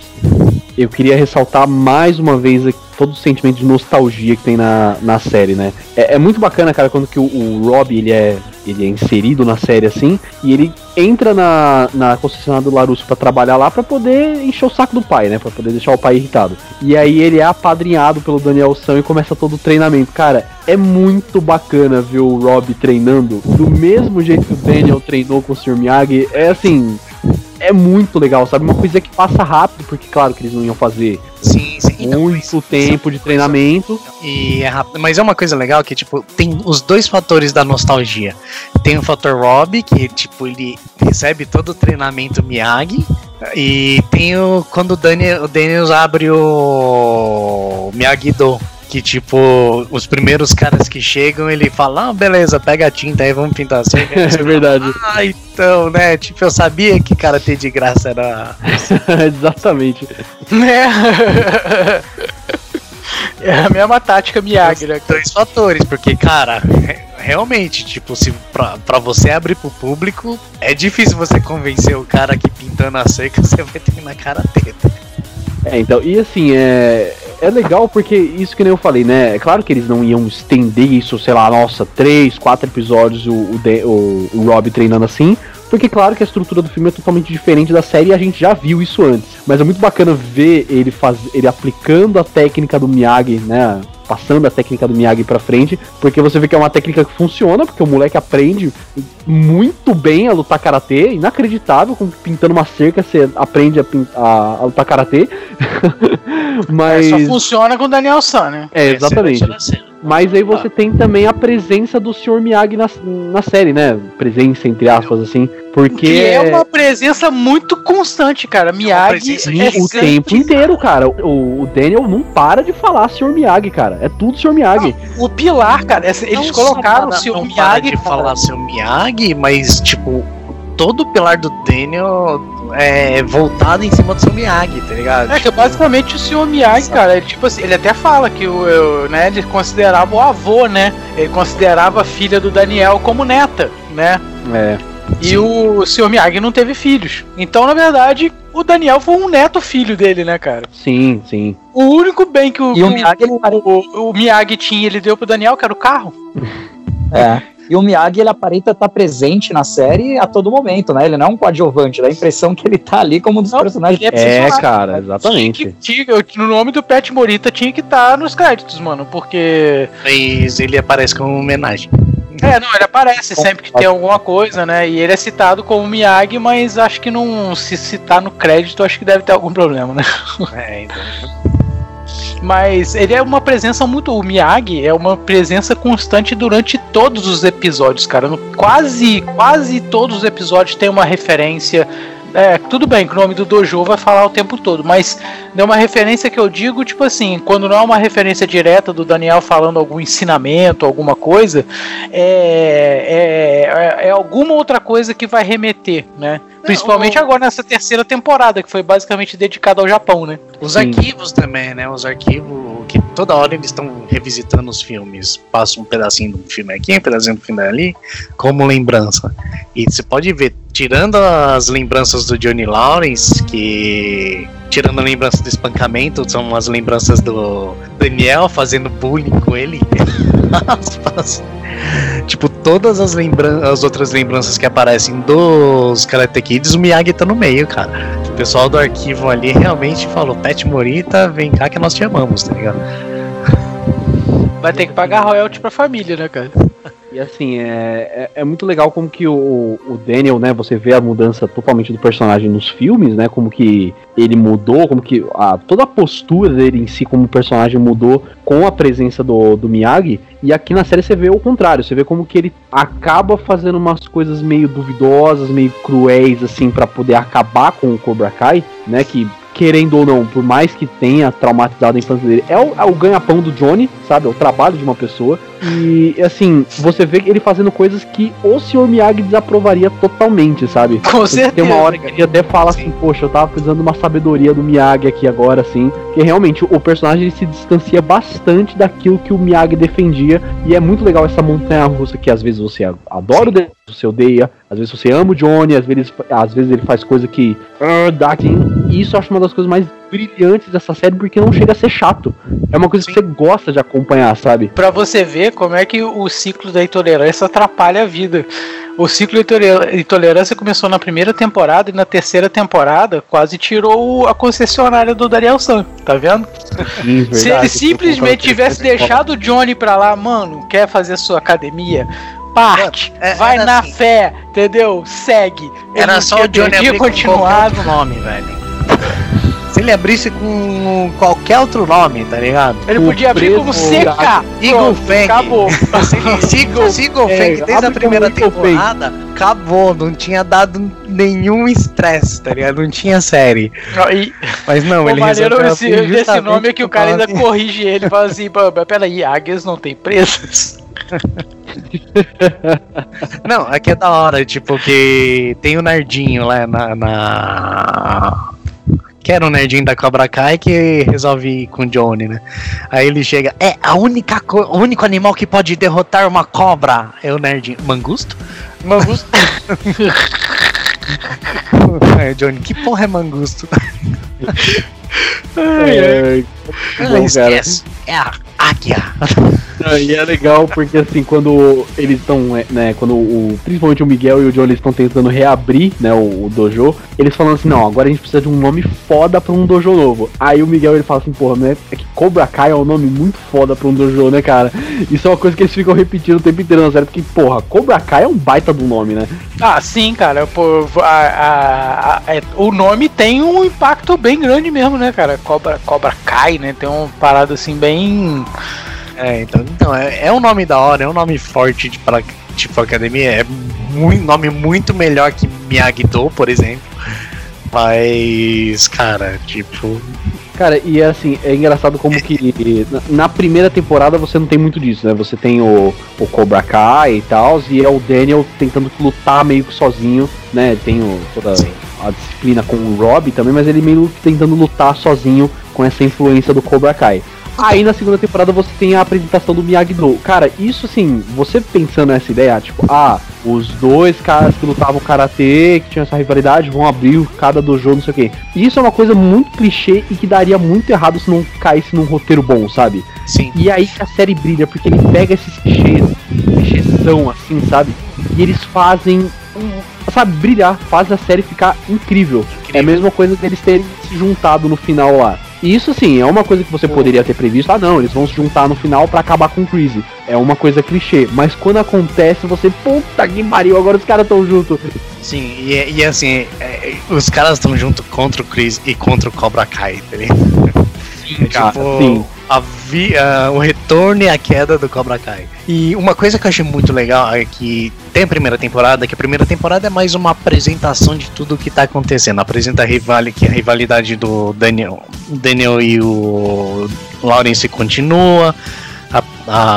eu queria ressaltar mais uma vez todo o sentimento de nostalgia que tem na, na série, né? É, é muito bacana, cara, quando que o, o Rob ele é, ele é inserido na série assim, e ele entra na, na concessionária do Larusso para trabalhar lá para poder encher o saco do pai, né? Para poder deixar o pai irritado. E aí ele é apadrinhado pelo Daniel San e começa todo o treinamento. Cara, é muito bacana ver o Rob treinando do mesmo jeito que o Daniel treinou com o Sr. Miyagi. É assim, é muito legal, sabe? Uma coisa que passa rápido, porque claro que eles não iam fazer Sim, sim. Então, muito mas- tempo de treinamento. E é rápido. Mas é uma coisa legal que, tipo, tem os dois fatores da nostalgia. Tem o fator Rob, que, tipo, ele recebe todo o treinamento Miyagi. E tem o. Quando o Daniel, o Daniels abre o Miyagi-Do. Que, tipo, os primeiros caras que chegam, ele fala: Ah, beleza, pega a tinta aí, vamos pintar assim. É verdade. Ah, então, né? Tipo, eu sabia que karatê de graça era. Exatamente. Né? É a mesma tática Miyagi, né? cara? dois fatores, porque, cara, re- realmente, tipo, se pra, pra você abrir pro público, é difícil você convencer o cara que pintando a seca você vai ter na cara dele. É, então, e assim, é, é legal porque isso que nem eu falei, né? É claro que eles não iam estender isso, sei lá, nossa, três, quatro episódios o, o, o Rob treinando assim. Porque claro que a estrutura do filme é totalmente diferente da série e a gente já viu isso antes. Mas é muito bacana ver ele faz, ele aplicando a técnica do Miyagi, né? Passando a técnica do Miyagi pra frente, porque você vê que é uma técnica que funciona, porque o moleque aprende muito bem a lutar karatê, inacreditável, como pintando uma cerca você aprende a, a- a lutar karatê. Mas Só funciona com o Daniel San, né? é, exatamente. É a cena. Mas aí você tem também a presença do Sr. Miyagi na, na série, né? Presença, entre aspas, assim. Porque Que é uma presença muito constante, cara. Miyagi presença é o tempo inteiro, cara. O, o Daniel não para de falar Sr. Miyagi, cara. É tudo Sr. Miyagi. O pilar, cara, eles Não colocaram o seu para- não para Miyagi. de cara. falar seu Miyagi, mas, tipo, todo o pilar do Daniel é voltado em cima do seu Miyagi, tá ligado? É que basicamente o senhor Miyagi, cara, ele, tipo assim, ele até fala que o, eu, né, ele considerava o avô, né? Ele considerava a filha do Daniel como neta, né? É. E o senhor Miyagi não teve filhos. Então, na verdade, o Daniel foi um neto filho dele, né, cara? Sim, sim. O único bem que o, o Miyagi, o, o- o Miyagi tinha, ele deu pro Daniel, que era o carro. É. E o Miyagi, ele aparenta estar presente na série a todo momento, né? Ele não é um coadjuvante, dá a impressão que ele tá ali como um dos Não, personagens. É, personagem, cara, Tinha exatamente. que- tinha- no nome do Pet Morita tinha que estar nos créditos, mano, porque Mas ele aparece como homenagem. É, não, ele aparece sempre que tem alguma coisa, né? E ele é citado como Miyagi, mas acho que não se citar no crédito, acho que deve ter algum problema, né? É, então. Mas ele é uma presença muito. O Miyagi é uma presença constante durante todos os episódios, cara. Quase, quase todos os episódios tem uma referência. É, tudo bem que o nome do dojo vai falar o tempo todo, mas é uma referência que eu digo, tipo assim, quando não é uma referência direta do Daniel falando algum ensinamento, alguma coisa, é, é, é alguma outra coisa que vai remeter, né? Principalmente agora nessa terceira temporada, que foi basicamente dedicada ao Japão, né? Os Sim. arquivos também, né? Os arquivos que toda hora eles estão revisitando os filmes. Passa um pedacinho do filme aqui, um pedacinho do filme ali, como lembrança. E você pode ver, tirando as lembranças do Johnny Lawrence, que. Tirando a lembrança do espancamento, são as lembranças do Daniel fazendo bullying com ele. Aspas. Tipo, todas as, lembran as outras lembranças que aparecem dos Karate Kids, o Miyagi tá no meio, cara. O pessoal do arquivo ali realmente falou: Pet Morita, vem cá que nós te amamos, tá ligado? Vai ter que pagar royalty pra família, né, cara? E assim, é, é, é muito legal como que o, o Daniel, né, você vê a mudança totalmente do personagem nos filmes, né, como que ele mudou, como que a, toda a postura dele em si como personagem mudou com a presença do, do Miyagi, e aqui na série você vê o contrário, você vê como que ele acaba fazendo umas coisas meio duvidosas, meio cruéis, assim, pra poder acabar com o Cobra Kai, né, que querendo ou não, por mais que tenha traumatizado a infância dele, é o, é o ganha-pão do Johnny, sabe? É o trabalho de uma pessoa. E assim, você vê ele fazendo coisas que o Sr. Miyagi desaprovaria totalmente, sabe? Com certeza. Tem uma hora que ele até fala assim, poxa, eu tava precisando de uma sabedoria do Miyagi aqui agora, assim. Porque realmente o personagem se distancia bastante daquilo que o Miyagi defendia. E é muito legal essa montanha russa que às vezes você adora o você odeia, às vezes você ama o Johnny, às vezes, às vezes ele faz coisa que ah, dá assim. E isso eu acho uma das coisas mais brilhantes dessa série, porque não chega a ser chato. É uma coisa que você gosta de acompanhar, sabe? Pra você ver como é que o ciclo da intolerância atrapalha a vida. O ciclo de intolerância começou na primeira temporada e na terceira temporada quase tirou a concessionária do Daniel San, tá vendo? Sim, Se verdade. ele simplesmente tivesse deixado o Johnny pra lá, mano, quer fazer sua academia, parte, É, vai era na assim. fé, entendeu? Segue. Era só o Johnny abrir continuado. nome, velho. Se ele abrisse com qualquer outro nome, tá ligado? Ele O podia abrir como CK. Eagle Fang. Acabou. Se Eagle É, Fang desde a primeira Eagle Fang. temporada, acabou, não tinha dado nenhum estresse, tá ligado? Não tinha série. E, Mas não, o ele resolveu esse, desse nome é que o cara ainda corrige ele e fala assim: "Pô, mas peraí, águias não tem presas. Não, aqui é da hora, tipo, que tem o Nardinho lá na. na... Que era o nerdinho da Cobra Kai que resolve ir com o Johnny, né? Aí ele chega, é a única o único animal que pode derrotar uma cobra é o nerdinho. Mangusto? Mangusto. É, Johnny, que porra é mangusto? É, Ah, bom, cara. esquece. É a águia. E é legal porque assim, quando eles estão, né, quando o, principalmente o Miguel e o John estão tentando reabrir, né, o, o dojo, eles falam assim, não, agora a gente precisa de um nome foda pra um dojo novo. Aí o Miguel ele fala assim, porra, né, é que Cobra Kai é um nome muito foda pra um dojo, né, cara? Isso é uma coisa que eles ficam repetindo o tempo inteiro na série, porque, porra, Cobra Kai é um baita do nome, né? Ah, sim, cara. Pô, a- a- a- é- o nome tem um impacto bem grande mesmo, né, cara? Cobra, Cobra Kai, né? Tem uma parada assim bem. É, então, então é, é um nome da hora, é um nome forte de, pra, tipo, academia. É um nome muito melhor que Miyagi-Do, por exemplo. Mas, cara, tipo. Cara, e é assim, é engraçado como que na, primeira temporada você não tem muito disso, né? Você tem o, o Cobra Kai e tal, e é o Daniel tentando lutar meio que sozinho, né? Tem o, toda Sim. a disciplina com o Rob também, mas ele meio que tentando lutar sozinho com essa influência do Cobra Kai. Aí na segunda temporada você tem a apresentação do Miyagi-Do. Cara, isso assim, você pensando nessa ideia, tipo, ah, os dois caras que lutavam karatê, que tinham essa rivalidade, vão abrir cada dojo, não sei o quê. Isso é uma coisa muito clichê e que daria muito errado se não caísse num roteiro bom, sabe? Sim. E aí que a série brilha, porque ele pega esses clichês, clichêsão assim, sabe? E eles fazem, sabe, brilhar, faz a série ficar incrível. É a mesma coisa deles terem se juntado no final lá. Isso sim, é uma coisa que você poderia ter previsto. Ah, não, eles vão se juntar no final pra acabar com o Crazy. É uma coisa clichê. Mas quando acontece, você, puta que pariu, agora os caras tão juntos. Sim, e, é- e é assim, é- é- os caras estão junto contra o Chris e contra o Cobra Kai, tá? É cara, tipo, sim. a vi- a- o retorno e a queda do Cobra Kai. E uma coisa que eu achei muito legal é que tem a primeira temporada, que a primeira temporada é mais uma apresentação de tudo o que tá acontecendo. Apresenta a, rivali, que a rivalidade do Daniel, Daniel e o Lawrence continua. A,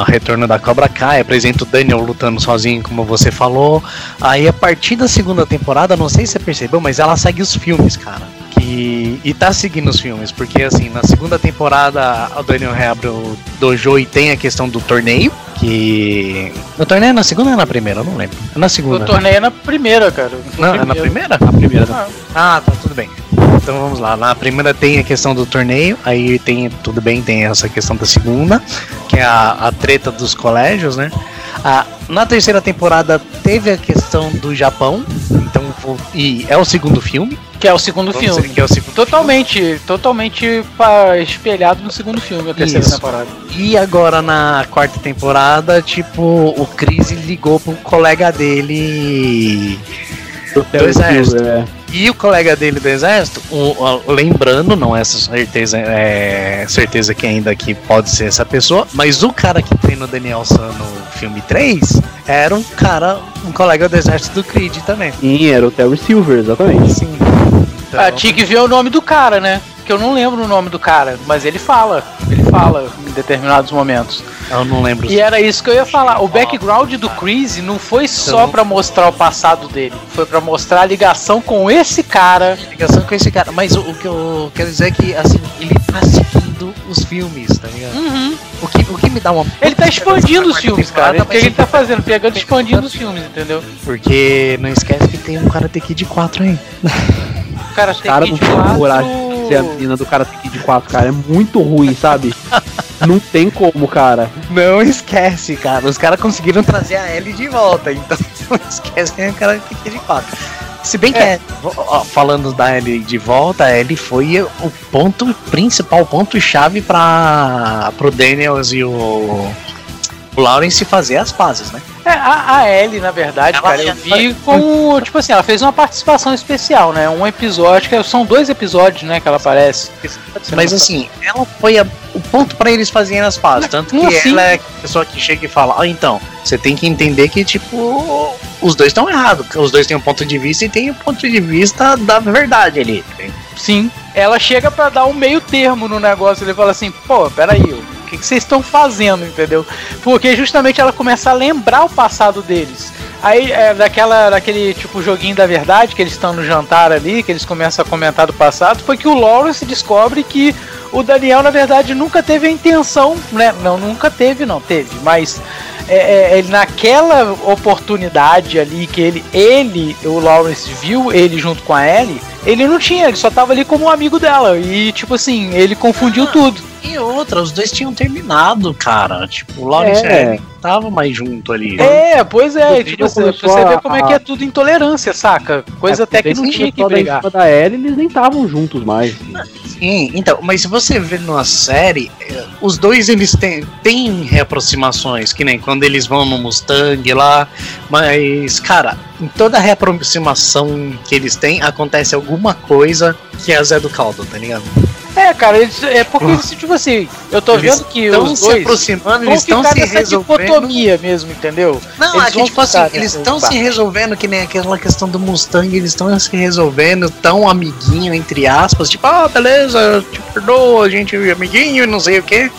a retorno da Cobra Kai, apresenta o Daniel lutando sozinho, como você falou. Aí a partir da segunda temporada, não sei se você percebeu, mas ela segue os filmes, cara. Que, e tá seguindo os filmes, porque assim, na segunda temporada o Daniel reabre o dojo e tem a questão do torneio. Que. O torneio é na segunda ou é na primeira? Eu não lembro. É na O segunda. torneio é na primeira, cara. Não, é na primeira? A primeira. Ah, Ah, tá, tudo bem. Então vamos lá. Na primeira tem a questão do torneio, aí tem, tudo bem, tem essa questão da segunda, que é a, a treta dos colégios, né? Ah, na terceira temporada teve a questão do Japão, então e é o segundo filme. que é o segundo vamos filme. que é o segundo Totalmente, totalmente pa- espelhado no segundo filme, a terceira Isso. temporada. E agora na quarta temporada, tipo, o Chris ligou pro colega dele do exército. É. E o colega dele do exército, o- o- lembrando, não é essa certeza, é certeza que ainda que pode ser essa pessoa, mas o cara que treina o Daniel San no filme 3 era um cara, um colega do exército do Creed também. Sim, era o Terry Silver, exatamente. Sim. Então, Ah, tinha que ver o nome do cara, né? Que eu não lembro o nome do cara, mas ele fala. Ele fala em determinados momentos. eu não lembro. E era isso que eu ia falar. O background do Chris não foi só pra mostrar o passado dele, foi pra mostrar a ligação com esse cara. ligação com esse cara, mas o, o que eu quero dizer é que, assim, ele tá seguindo os filmes, tá ligado? Uhum. O que, o que me dá uma. Ele tá expandindo os filmes, cara. O que ele tá fazendo? Pegando e expandindo os filmes, entendeu? Porque não esquece que tem um Karate Kid 4 aí. O cara coragem de ser a menina do cara Kid 4, cara. É muito ruim, sabe? não tem como, cara. Não esquece, cara. Os caras conseguiram trazer a Ellie de volta, então não esquece que é o cara de 4. Se bem que é, ó, falando da Ellie de volta, a Ellie foi o ponto principal, o ponto chave para pro Daniels e o, o Lawrence fazer as pazes, né? É, a, a Ellie, na verdade, Ela- cara, eu ela- vi como, tipo assim, ela fez uma participação especial, né? Um episódio, que são dois episódios, né, que ela aparece. Mas assim, ela foi a- o ponto pra eles fazerem as pazes. Tanto que assim? ela é a pessoa que chega e fala: Ah, então, você tem que entender que, tipo, os dois estão errados. Os dois têm um ponto de vista e tem o ponto de vista da verdade ali. Sim. Ela chega pra dar um meio termo no negócio, ele fala assim, pô, peraí, que vocês estão fazendo, entendeu? Porque justamente ela começa a lembrar o passado deles. Aí, é, daquela, daquele tipo joguinho da verdade, que eles estão no jantar ali, que eles começam a comentar do passado, foi que o Lawrence descobre que o Daniel, na verdade, nunca teve a intenção, né? Não, nunca teve, não, teve, mas é, é, ele, naquela oportunidade ali que ele, ele, o Lawrence viu ele junto com a Ellie, ele não tinha, ele só tava ali como um amigo dela. E tipo assim, ele confundiu Ah. tudo. E outra, os dois tinham terminado, cara. Tipo, o Lawrence É. a tava mais junto ali. É, pois é, tipo, você, começou você vê a- como é que é tudo intolerância, saca? Coisa É, até que não tinha que a brigar. cima da Ellie, eles nem estavam juntos mais. Sim, então, mas se você ver numa série, eh, os dois eles têm, têm reaproximações, que nem quando eles vão no Mustang lá, mas, cara, em toda reaproximação que eles têm, acontece alguma coisa que é Zé do Caldo, tá ligado? É, cara, eles, é porque eles, tipo assim, eu tô Eles vendo que Estão os se dois aproximando, vão eles estão se resolvendo. dicotomia mesmo, entendeu? Não, Eles é que tipo assim, eles estão se resolvendo, que nem aquela questão do Mustang, eles estão se resolvendo tão amiguinho, entre aspas, tipo, ah, beleza, te perdoa, a gente é amiguinho, não sei o que.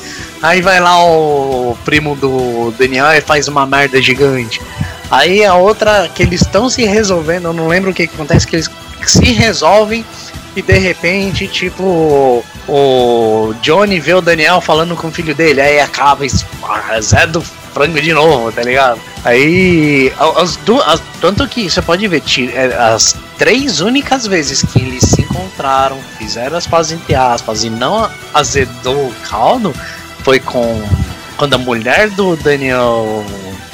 Aí vai lá o primo do Daniel e faz uma merda gigante. Aí a outra, que eles estão se resolvendo, eu não lembro o que acontece, que eles se resolvem e de repente, tipo, o Johnny vê o Daniel falando com o filho dele, aí acaba isso, Zé do frango de novo, tá ligado? Aí, as duas, tanto que você pode ver, é, as três únicas vezes que eles se encontraram, fizeram as pazes entre aspas e não azedou o caldo, foi com quando a mulher do Daniel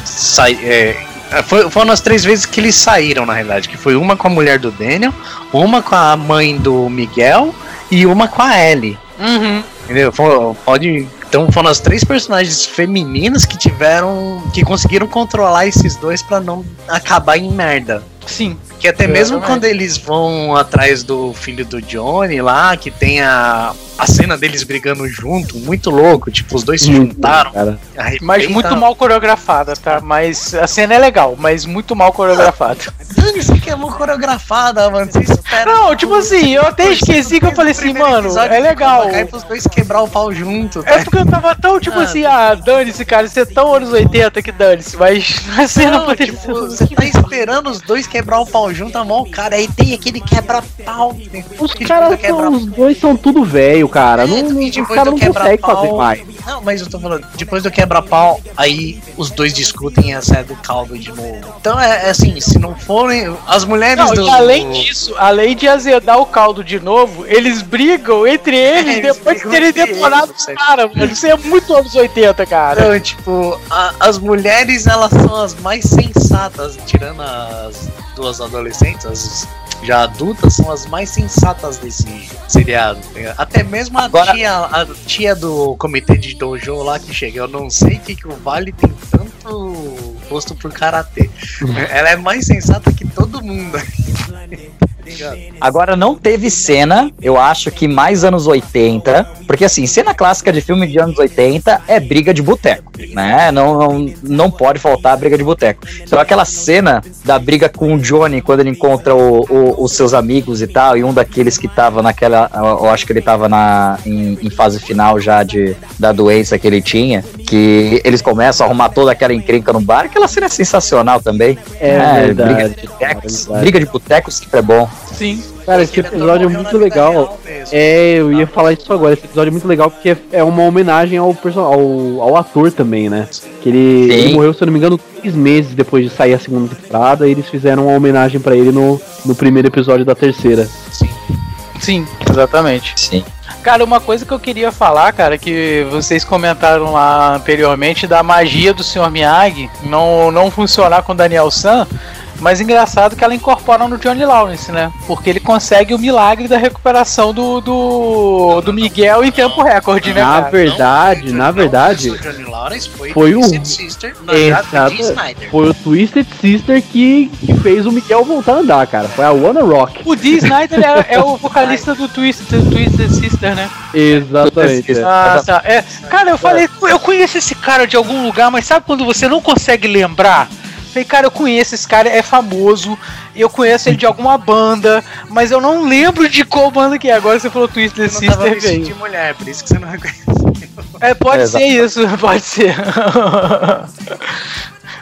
sai, é, foi, foram as três vezes que eles saíram, na realidade, que foi uma com a mulher do Daniel, uma com a mãe do Miguel e uma com a Ellie. Uhum. Entendeu? Fo- Pode. Então foram as três personagens femininas que tiveram. que conseguiram controlar esses dois pra não acabar em merda. Sim. Que até mesmo Exatamente. quando eles vão atrás do filho do Johnny lá, que tem a, a cena deles brigando junto, muito louco, tipo, os dois se juntaram. cara. Mas muito mal coreografada, tá? Mas a cena é legal, mas muito mal coreografada. Dane-se que é mal coreografada, mano. Você espera. Não, tipo assim, eu até esqueci que eu falei assim, mano, é legal. Kai pros dois quebrar o pau junto. É porque eu tava tão, tipo Ah. assim, ah, dane-se, cara, isso é tão anos 80 que dane-se, mas a cena Não, poderia tipo, ser. você tá esperando os dois quebrar o pau junto, a mão, cara, aí tem aquele quebra-pau. Os caras quebra- são, os dois são tudo velho, cara. É, Não, não, os depois caras do não conseguem quebra-pau- fazer mais. Não, mas eu tô falando, depois do quebra-pau, aí os dois discutem a Zé do caldo de novo. Então é, é assim, se não forem. As mulheres Não, do. além disso, além de azedar o caldo de novo, eles brigam entre eles Eles depois de terem detonado os caras, mano. Isso é muito anos 80, cara. Então, tipo, a- as mulheres elas são as mais sensatas, tirando as duas adolescentes, as já adultas, são as mais sensatas desse seriado. tá? Até mesmo a, Agora- tia, a tia do comitê de dojo lá que chega, eu não sei que, que o Vale tem tanto gosto por karatê. Ela é mais sensata que todo mundo. Ligado? Agora não teve cena, eu acho que mais anos 80, porque assim, cena clássica de filme de anos 80 é briga de boteco, né? Não, não, não pode faltar a briga de boteco. Então aquela cena da briga com o Johnny quando ele encontra o- o- os seus amigos e tal, e um daqueles que tava naquela, eu acho que ele tava na, em, em fase final já de, da doença que ele tinha, que eles começam a arrumar toda aquela encrenca no bar, aquela cena é sensacional também. É, briga verdade. de botecos, briga de botecos sempre é bom. Sim. Cara, esse episódio é muito legal. É, eu ia falar isso agora. Esse episódio é muito legal porque é uma homenagem ao, ao, ao ator também, né? Que ele, Sim. ele morreu, se eu não me engano, três meses depois de sair a segunda temporada. E eles fizeram uma homenagem pra ele no, no primeiro episódio da terceira. Sim, exatamente. Sim. Cara, uma coisa que eu queria falar, cara, que vocês comentaram lá anteriormente da magia do Sr. Miyagi não, não funcionar com o Daniel San. Mas engraçado que ela incorpora no Johnny Lawrence, né? Porque ele consegue o milagre da recuperação do, do, do Miguel em tempo recorde, né? Na cara? verdade, na verdade, O Johnny Lawrence foi, foi o- Twisted Sister Exato. foi o Twisted Sister que, que fez o Miguel voltar a andar, cara. Foi a Wanna Rock. O Dee Snyder é, é o vocalista do Twisted, Twisted Sister, né? Exatamente. é. Tá. É, cara, eu falei, eu conheço esse cara de algum lugar, mas sabe quando você não consegue lembrar? Falei, cara, eu conheço esse cara, é famoso, eu conheço ele de alguma banda, mas eu não lembro de qual banda que é. Agora você falou Twisted Você não tava Sister, vestido de mulher, por isso que você não reconhece. É, pode É, ser isso, pode ser.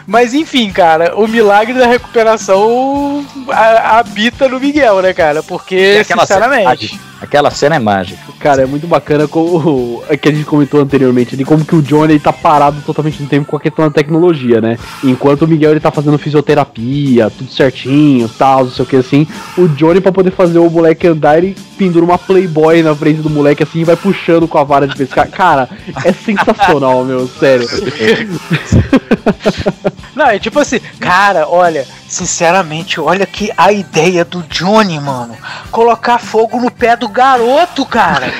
Mas enfim, cara, o milagre da recuperação a- habita no Miguel, né, cara? Porque, Cena é sinceramente. mágica. Aquela cena é mágica. Cara, é muito bacana como é que a gente comentou anteriormente ali, como que o Johnny tá parado totalmente no tempo com a questão da tecnologia, né? Enquanto o Miguel ele tá fazendo fisioterapia, tudo certinho, tal, não sei o que assim, o Johnny pra poder fazer o moleque andar, ele pendura uma Playboy na frente do moleque assim e vai puxando com a vara de pescar. Cara, é sensacional, meu, sério. Não, é tipo assim, cara, olha, sinceramente, olha que a ideia do Johnny, mano, colocar fogo no pé do garoto, cara.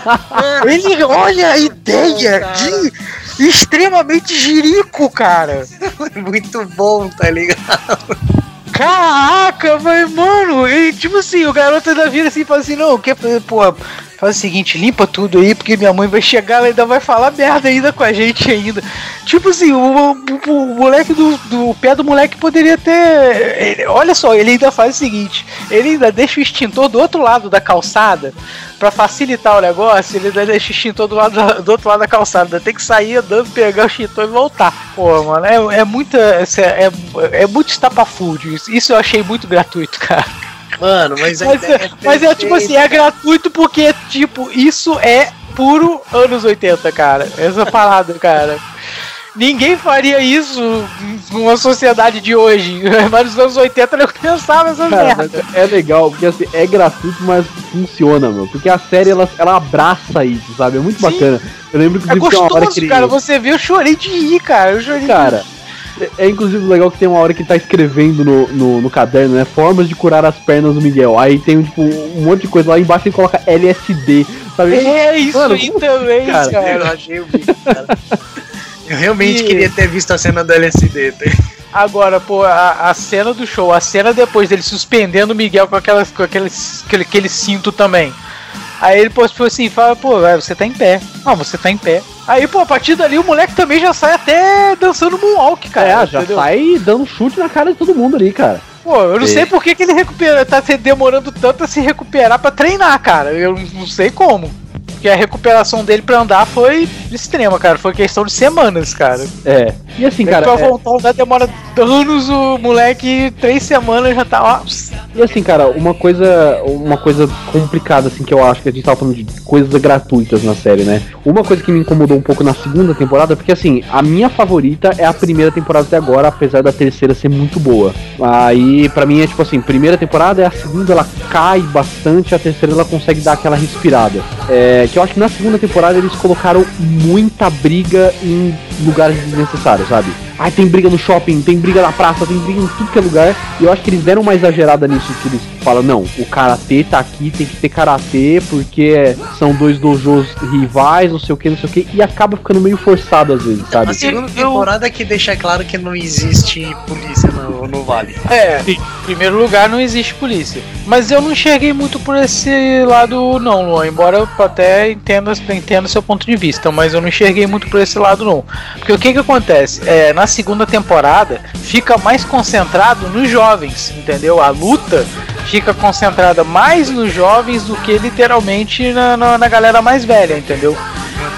Ele, olha a ideia de extremamente jirico, cara. Muito bom, tá ligado? Caraca, mas, mano, e, tipo assim, o garoto ainda vira assim e fala assim, não, quer fazer, pô, faz o seguinte, limpa tudo aí, porque minha mãe vai chegar, ela ainda vai falar merda ainda com a gente ainda. Tipo assim, o, o- o moleque do, do o pé do moleque poderia ter. ele- olha só, ele ainda faz o seguinte, ele ainda deixa o extintor do outro lado da calçada. Pra facilitar o negócio, ele ainda deixa o extintor do, lado do outro lado da calçada. Tem que sair andando, pegar o extintor e voltar. Pô, mano, é, é muita. É, é, é muito estapafúrdio. Isso eu achei muito gratuito, cara. Mano, mas a Mas, ideia é, mas é tipo assim, é gratuito porque, tipo, isso é puro anos 80, cara. Essa parada, cara. Ninguém faria isso numa sociedade de hoje. Mas nos anos 80 eu pensava essas Cara, merda. é legal, porque assim, é gratuito, mas funciona, meu. Porque a série, ela, ela abraça isso, sabe? É muito Sim. bacana. Eu lembro que É tem uma hora gostoso, que ele... cara. Você vê, eu chorei de rir, cara. Eu chorei Cara, é, é inclusive legal que tem uma hora que tá escrevendo no, no, no caderno, né? Formas de curar as pernas do Miguel. Aí tem, tipo, um monte de coisa lá embaixo ele coloca LSD, sabe? É isso Mano, aí também, cara, cara. Eu achei o bico, cara. Eu realmente E- queria ter visto a cena do LSD. tá? Agora, pô, a, a cena do show, a cena depois dele suspendendo o Miguel com, aquelas, com aquele, aquele, aquele cinto também. Aí ele tipo assim, fala, pô, velho, você tá em pé. Não, você tá em pé. Aí, pô, a partir dali o moleque também já sai até dançando moonwalk, cara. é, já entendeu? sai dando chute na cara de todo mundo ali, cara. Pô, eu não É. sei por que, que ele recupera, tá demorando tanto a se recuperar pra treinar, cara. Eu não sei como. Porque a recuperação dele pra andar foi extrema, cara. Foi questão de semanas, cara. É. E assim, cara. pra é- voltar a andar demora anos, o moleque, três semanas já tá, ó. E assim, cara, uma coisa, uma coisa complicada, assim, que eu acho que a gente tava falando de coisas gratuitas na série, né? Uma coisa que me incomodou um pouco na segunda temporada, porque assim, a minha favorita é a primeira temporada até agora, apesar da terceira ser muito boa. Aí, pra mim, é tipo assim, primeira temporada é a segunda, ela cai bastante, a terceira ela consegue dar aquela respirada. É, que eu acho que na segunda temporada eles colocaram muita briga em lugares desnecessários, sabe? Ai, tem briga no shopping, tem briga na praça, tem briga em tudo que é lugar. E eu acho que eles deram uma exagerada nisso, que eles falam, não, o karatê tá aqui, tem que ter karatê, porque são dois dojos rivais, não sei o que, não sei o que, e acaba ficando meio forçado às vezes, sabe? A segunda Eu- temporada que deixa claro que não existe polícia no, no vale. É, em primeiro lugar não existe polícia. Mas eu não enxerguei muito por esse lado não, Luan. Embora eu até entenda, entenda seu ponto de vista, mas eu não enxerguei muito por esse lado não. Porque o que que acontece? É, na segunda temporada fica mais concentrado nos jovens, entendeu? A luta fica concentrada mais nos jovens do que literalmente na, na, na galera mais velha, entendeu?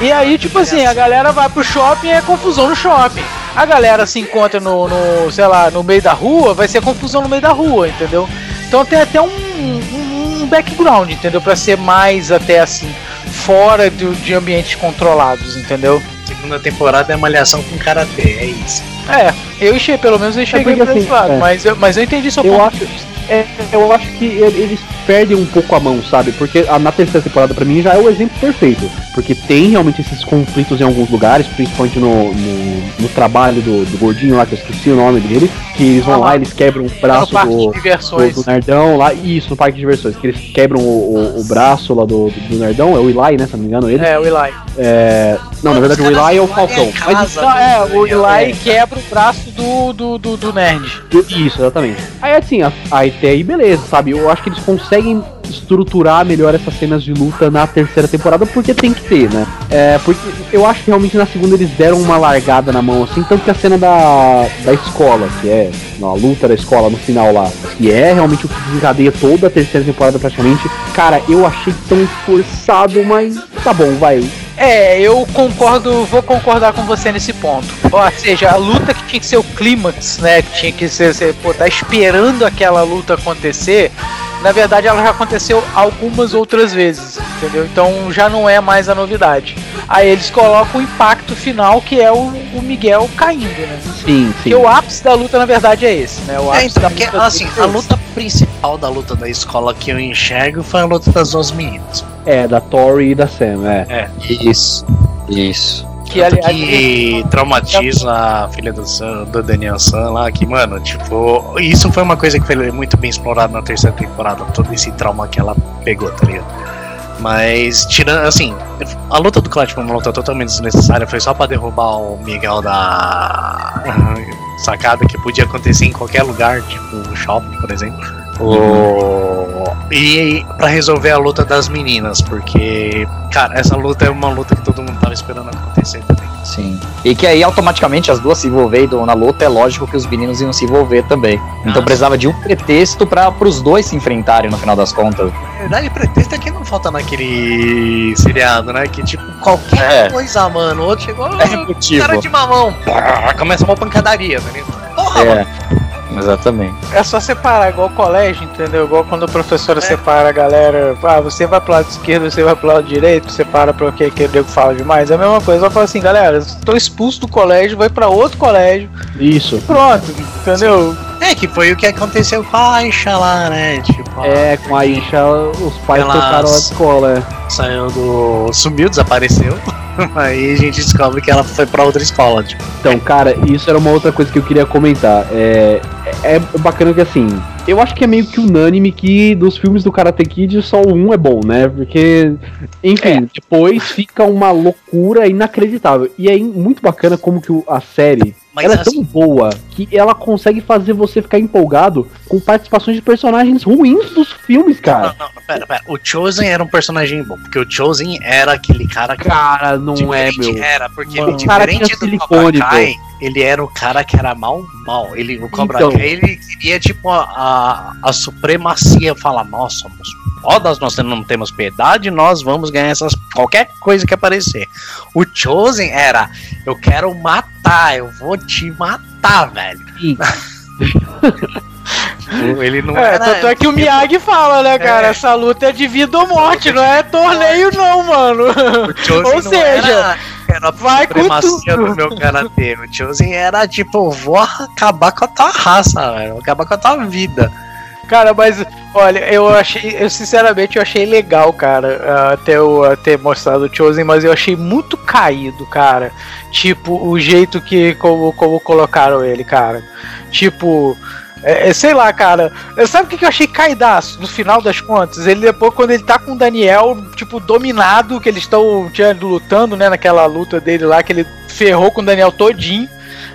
E aí, tipo assim, a galera vai pro shopping é confusão no shopping. A galera se encontra no, no, sei lá, no meio da rua, vai ser confusão no meio da rua, entendeu? Então tem até um, um, um background, entendeu? Pra ser mais até assim, fora do, de ambientes controlados, entendeu? Segunda temporada é malhação com karatê, é isso. É, eu enxerguei, pelo menos eu enxerguei porque, por esse assim, lado, é. mas, eu, mas eu entendi seu Eu ponto acho- de vista. É, eu acho que eles perdem um pouco a mão, sabe? Porque a, na terceira temporada, pra mim, já é o exemplo perfeito. Porque tem realmente esses conflitos em alguns lugares, principalmente no, no, no trabalho do, do gordinho lá, que eu esqueci o nome dele, que eles vão Ah, lá, eles quebram o braço do, do, do Nerdão lá, isso, no parque de diversões, que eles quebram o, o, o braço lá do, do, do Nerdão, é o Eli, né, se não me engano, ele. É, o Eli. É, não, na verdade o Eli é o Falcão. Mas Não, é, o Eli quebra o braço do, do, do, do nerd. Isso, exatamente. Aí assim, a- aí até aí beleza, sabe? Eu acho que eles conseguem estruturar melhor essas cenas de luta na terceira temporada, porque tem que ter, né? É, porque eu acho que realmente na segunda eles deram uma largada na mão, assim, tanto que a cena da, da escola, que é não, a luta da escola no final lá, que é realmente o que desencadeia toda a terceira temporada praticamente, cara, eu achei tão forçado, mas tá bom, vai. É, eu concordo, vou concordar com você nesse ponto. Ou seja, a luta que tinha que ser o clímax, né? Que tinha que ser, você, pô, tá esperando aquela luta acontecer. Na verdade, ela já aconteceu algumas outras vezes, entendeu? Então já não é mais a novidade. Aí eles colocam o impacto final, que é o, o Miguel caindo, né? Sim, sim. Porque o ápice da luta, na verdade, é esse, né? O É, ápice então, da porque, luta assim, é a luta principal da luta da escola que eu enxergo foi a luta das duas meninas. É, da Tori e da Sam, é. Isso. Isso. Que, Tanto aliás, que traumatiza a filha do, Sam, do Daniel San lá, que, mano, tipo, isso foi uma coisa que foi muito bem explorada na terceira temporada, todo esse trauma que ela pegou, tá ligado? Mas, tirando, assim, a luta do Clutch foi uma luta totalmente desnecessária, foi só pra derrubar o Miguel da sacada, que podia acontecer em qualquer lugar, tipo o shopping, por exemplo. O... E pra resolver a luta das meninas, porque, cara, essa luta é uma luta que todo mundo tava esperando acontecer também. Sim. E que aí automaticamente as duas se envolvendo na luta, é lógico que os meninos iam se envolver também. Então Ah. precisava de um pretexto para os dois se enfrentarem no final das contas. Na verdade, pretexto é que não falta naquele seriado, né? Que tipo, qualquer É. coisa, mano. O outro chegou, É "Ah, repetitivo. cara de mamão. Pá, Começa uma pancadaria, tá ligado? Porra, mano. É, exatamente. É só separar, igual colégio, entendeu? Igual quando a professora separa a galera. Ah, você vai pro lado esquerdo, você vai pro lado direito, separa pra que que o nego fala demais. É a mesma coisa. Ela fala assim, galera, tô expulso do colégio, vai pra outro colégio. Isso. Pronto, entendeu? É, que foi o que aconteceu com a Aisha lá, né? Tipo, É, com a Isha, os pais Elas- trocaram a escola. é. saiu do. sumiu, desapareceu. Aí a gente descobre que ela foi pra outra escola, tipo. Então, cara, isso era uma outra coisa que eu queria comentar. É, é bacana que assim. Eu acho que é meio que unânime que dos filmes do Karate Kid só um é bom, né? Porque, enfim, depois fica uma loucura inacreditável. E é muito bacana como que a série Mas ela é assim- tão boa que ela consegue fazer você ficar empolgado com participações de personagens ruins dos filmes, cara. Não, não, pera, pera. O Chosen era um personagem bom, porque o Chosen era aquele cara que. Cara, não é, meu. Era, porque Mano, cara diferente tinha do silicone, Cobra Kai, ele era o cara que era mal, mal. Ele, o Cobra Então. Kai, ele queria, tipo, a, a, a supremacia, falar, nós somos fodas, nós não temos piedade, nós vamos ganhar essas, qualquer coisa que aparecer. O Chosen era, eu quero matar, eu vou te matar, velho. Ele não É, era... tanto é que o Miyagi fala, né, cara? É. Essa luta é de vida ou morte, não é torneio, não, mano. O Chosen Ou não seja, era, era a vai supremacia do meu karatê. O Chosen era tipo, vou acabar com a tua raça, velho. Vou acabar com a tua vida. Cara, mas olha, eu achei, eu sinceramente eu achei legal, cara, ah, até eu ah, ter mostrado o Chosen, mas eu achei muito caído, cara. Tipo, o jeito que como, como colocaram ele, cara. Tipo, é, é, sei lá, cara. Eu- Sabe o que que eu achei caidaço no final das contas? Ele depois, quando ele tá com o Daniel, tipo, dominado, que eles estão lutando, né, naquela luta dele lá, que ele ferrou com o Daniel todinho,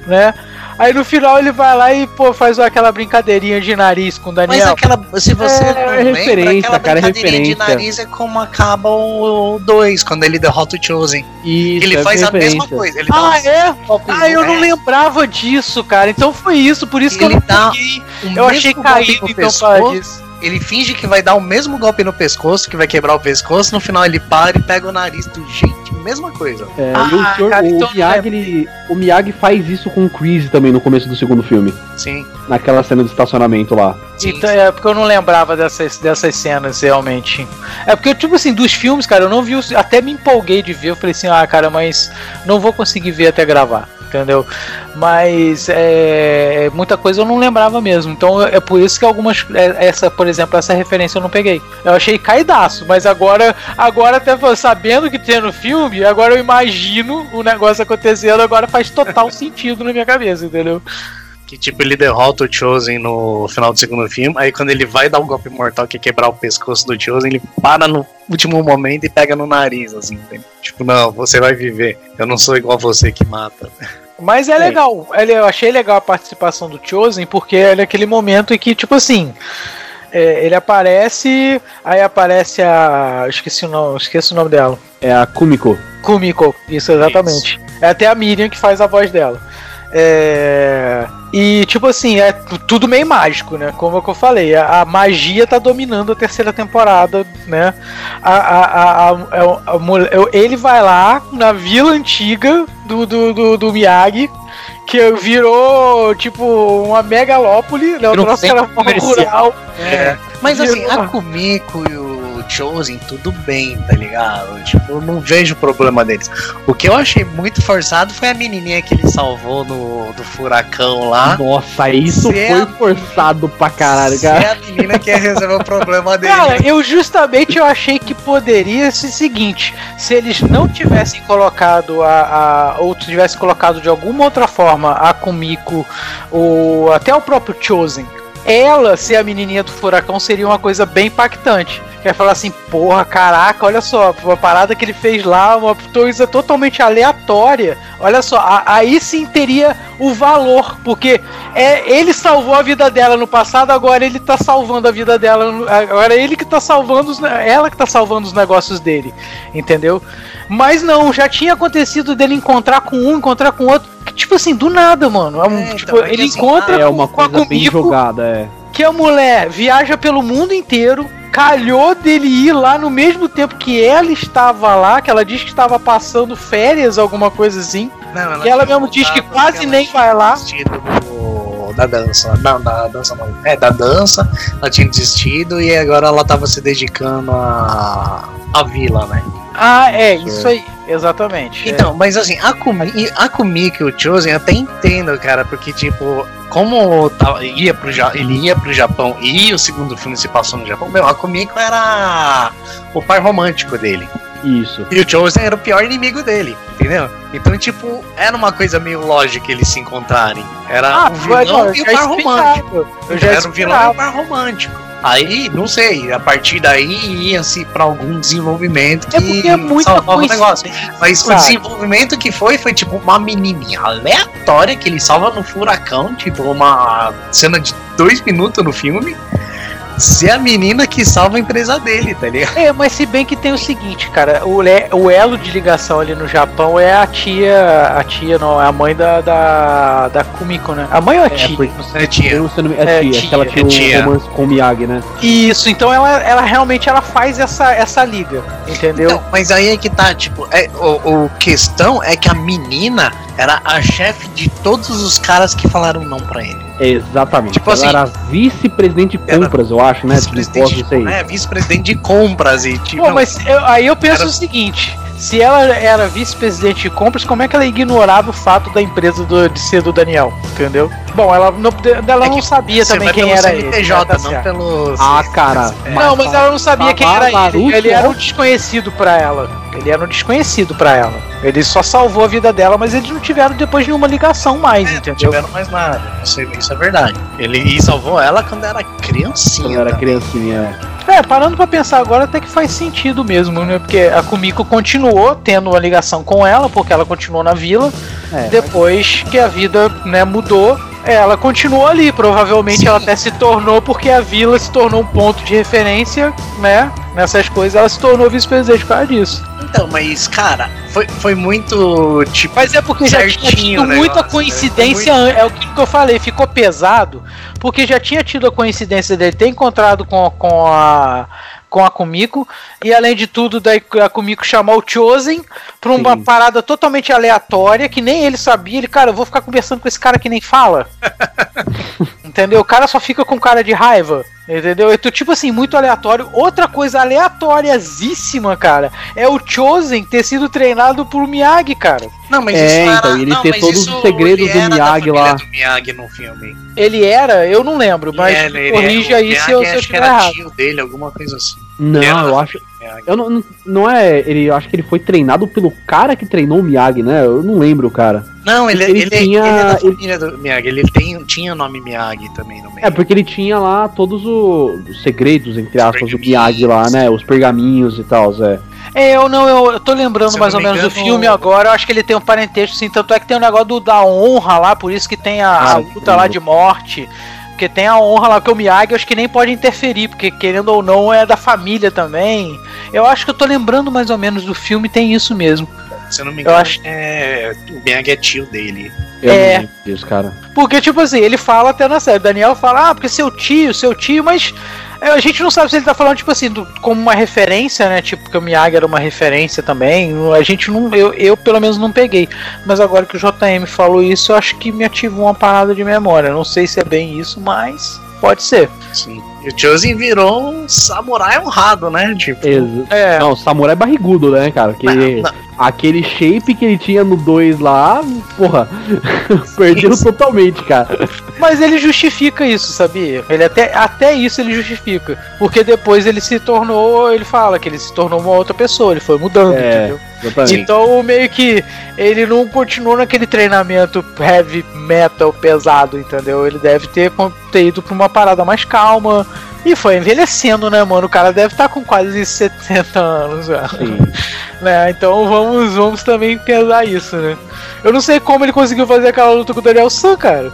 né? Aí no final ele vai lá e, pô, faz aquela brincadeirinha de nariz com o Mas Daniel. aquela, se você É, não é lembra, referência, aquela cara, é brincadeirinha de referência. nariz é como acaba o 2, quando ele derrota o Chosen. Isso, ele é faz a mesma referência. coisa. Ah, é? Ah, eu não é, lembrava disso, cara. Então foi isso, por isso que eu não dá peguei. Eu achei caído, então, para disso. Ele finge que vai dar o mesmo golpe no pescoço, que vai quebrar o pescoço, no final ele para e pega o nariz do jeito, mesma coisa. É, Ah, e o, senhor- cara, o então não Miyagi, ele- o Miyagi faz isso com o Chris também no começo do segundo filme. Sim. Naquela cena do estacionamento lá. sim. Então, é porque eu não lembrava dessas, dessas cenas realmente. É porque, tipo assim, dos filmes, cara, eu não vi. Até me empolguei de ver. Eu falei assim, ah, cara, mas não vou conseguir ver até gravar. Entendeu? Mas é, muita coisa eu não lembrava mesmo. Então é por isso que algumas. é, Essa, por exemplo, essa referência eu não peguei. Eu achei caidaço, mas agora, agora até sabendo que tem no filme, agora eu imagino o negócio acontecendo, agora faz total sentido na minha cabeça, entendeu? Que tipo, ele derrota o Chosen no final do segundo filme. Aí quando ele vai dar o golpe mortal que é quebrar o pescoço do Chosen, ele para no último momento e pega no nariz, assim, entende? Tipo, não, você vai viver. Eu não sou igual você que mata. Mas é legal, ele- eu achei legal a participação do Chosen, porque é naquele momento em que, tipo assim, é, ele aparece, aí aparece a. Esqueci o nome, esqueci o nome dela. É a Kumiko. Kumiko, isso exatamente. É até a Miriam que faz a voz dela. É, E, tipo assim, é tu- tudo meio mágico, né? Como é que eu falei, a, a magia tá dominando a terceira temporada, né? A, a, a, a- a mulher- ele vai lá na vila antiga do, do, do, do Miyagi, que virou, tipo, uma megalópole, né? O centro era rural. É. Mas assim, Virou- a Kumiko e o Chosen, tudo bem, tá ligado? Tipo, eu não vejo problema deles. O que eu achei muito forçado foi a menininha que ele salvou no, do furacão lá. Nossa, isso Se foi é- forçado pra caralho, cara. é a menina que ia resolver o problema dele. Cara, eu justamente eu achei que poderia ser o seguinte: se eles não tivessem colocado a, a ou tivessem colocado de alguma outra forma a Kumiko ou até o próprio Chosen, ela ser a menininha do furacão seria uma coisa bem impactante. Falar assim, porra, caraca, olha só, uma parada que ele fez lá, uma coisa totalmente aleatória. Olha só, a- aí sim teria o valor, porque é, ele salvou a vida dela no passado, agora ele tá salvando a vida dela. Agora é ele que tá salvando os, ela que tá salvando os negócios dele, entendeu? Mas não, já tinha acontecido dele encontrar com um, encontrar com outro. que, Tipo assim, do nada, mano. É É, então, tipo, é que ele assim, encontra É com- uma com a coisa bem jogada, é. que a mulher viaja pelo mundo inteiro, calhou dele ir lá no mesmo tempo que ela estava lá, que ela diz que estava passando férias, alguma coisa assim. Não, ela tinha mesmo diz que quase ela nem vai lá. desistido do- da dança. Não, da dança não. É, da dança. Ela tinha desistido e agora ela tava se dedicando à, à vila, né? Ah, é, isso aí, exatamente. Então, mas assim, a, Kumi, a Kumiko e o Chosen eu até entendo, cara, porque, tipo, como tava- ia pro, Ja- ele ia pro Japão e o segundo filme se passou no Japão, meu, a Kumiko era o par romântico dele. Isso. E o Chosen era o pior inimigo dele, entendeu? Então, tipo, era uma coisa meio lógica eles se encontrarem. Era Ah, o foi, vilão não, e o já par romântico. Eu já Era o vilão e o esperava. par romântico. Aí, não sei, a partir daí ia-se pra algum desenvolvimento que É porque é muita salvava o negócio. Mas o sabe? desenvolvimento que foi, foi tipo uma menininha aleatória que ele salva no furacão, tipo uma cena de dois minutos no filme. Ser a menina que salva a empresa dele, tá ligado? É, mas se bem que tem o seguinte, cara, o, le- o elo de ligação ali no Japão é a tia, a tia não, é a mãe da, da, da Kumiko, né? A mãe ou a É, tia? porque É, tia. eu, se não É, é tia, tia, aquela é tinha tia. um romance com o Miyagi, né? Isso, então ela, ela realmente ela faz essa, essa liga, entendeu? Então, mas aí é que tá, tipo, é, o, o questão é que a menina era a chefe de todos os caras que falaram não pra ele. Exatamente. Tipo ela assim, era vice-presidente de compras, eu acho, né? Tipo, Vice-presidente posso sei. né, vice-presidente de compras e tipo. Pô, mas eu- aí eu penso Era- o seguinte: se ela era vice-presidente de compras, como é que ela ignorava o fato da empresa do- de ser do Daniel? Entendeu? Bom, ela não, ela É não que sabia você também vai quem pelo era CNPJ, ele. tá não pelo. Ah, cara. É. Não, mas ela não sabia quem era ele. Ele era um desconhecido pra ela. Ele era um desconhecido pra ela. Ele só salvou a vida dela, mas eles não tiveram depois nenhuma ligação mais, É, não entendeu? tiveram mais nada. Isso, é- isso é verdade. Ele e salvou ela quando era criancinha. Quando era também. criancinha. É, parando pra pensar agora, até que faz sentido mesmo, né? Porque a Kumiko continuou tendo uma ligação com ela, porque ela continuou na vila. É. Depois que a vida, né, mudou, ela continuou ali. Provavelmente Sim. ela até se tornou, porque a vila se tornou um ponto de referência, né? Nessas coisas, ela se tornou vice-presidente por causa disso. Então, mas, cara, foi, foi muito. Tipo, Mas é porque já tinha tido negócio, muita né? coincidência, Foi an- é o que eu falei, ficou pesado, porque já tinha tido a coincidência dele ter encontrado com, com a com a Kumiko, e além de tudo, daí a Kumiko chamou o Chosen pra uma Sim. parada totalmente aleatória, que nem ele sabia, ele, cara, eu vou ficar conversando com esse cara que nem fala. entendeu? O cara só fica com cara de raiva. Entendeu? Então, tipo assim, muito aleatório. Outra coisa aleatoriazíssima, cara, é o Chosen ter sido treinado por Miyagi, cara. Não, mas É, isso não então, era- ele não, ter todos isso os segredos do Miyagi lá. do Miyagi no filme. Ele era, eu não lembro, mas Ele era, ele corrige era- aí o se eu, se eu era errado. tio dele, alguma coisa assim. Não, Ele era eu acho. Eu não, não- não é. Ele, eu acho que ele foi treinado pelo cara que treinou o Miyagi, né? Eu não lembro, cara. Não, ele, Ele ele, tinha- ele é da ele- família do Miyagi. Ele tem, tinha nome Miyagi também no meio. É, porque ele tinha lá todos o- os segredos, entre aspas, do. Miyagi lá, né? Os pergaminhos e tal, Zé. É, eu não, eu, eu tô lembrando eu mais ou me menos do engano- filme agora. Eu acho que ele tem um parentesco, sim. Tanto é que tem um negócio do, da honra lá, por isso que tem a, a Cara, luta lá de morte. Porque tem a honra lá, que o Miyagi eu acho que nem pode interferir, porque querendo ou não é da família também. Eu acho que eu tô lembrando mais ou menos do filme, tem isso mesmo. Se eu não me engano, acho- é, o Miyagi é tio dele. Eu É. disso, cara. Porque, tipo assim, ele fala até na série. O Daniel fala, ah, porque seu tio, seu tio, mas é, a gente não sabe se ele tá falando, tipo assim, do- como uma referência, né? Tipo, que o Miyagi era uma referência também. A gente não. Eu, eu pelo menos não peguei. Mas agora que o JM falou isso, eu acho que me ativou uma parada de memória. Não sei se é bem isso, mas pode ser. Sim. E o Chosen virou um samurai honrado, né? Tipo, Exa- É. Não, o samurai barrigudo, né, cara? Que não, não, aquele shape que ele tinha no 2 lá, porra, perdeu Isso. totalmente, cara. Mas ele justifica isso, sabia? Ele até, até isso ele justifica. Porque depois ele se tornou. Ele fala que ele se tornou uma outra pessoa, ele foi mudando, É. entendeu? Exatamente. Então, meio que ele não continuou naquele treinamento heavy metal pesado, entendeu? Ele deve ter, ter ido pra uma parada mais calma. E foi envelhecendo, né, mano? O cara deve estar com quase 70 anos. Né? Então vamos, vamos também pesar isso, né? Eu não sei como ele conseguiu fazer aquela luta com o Daniel San, cara.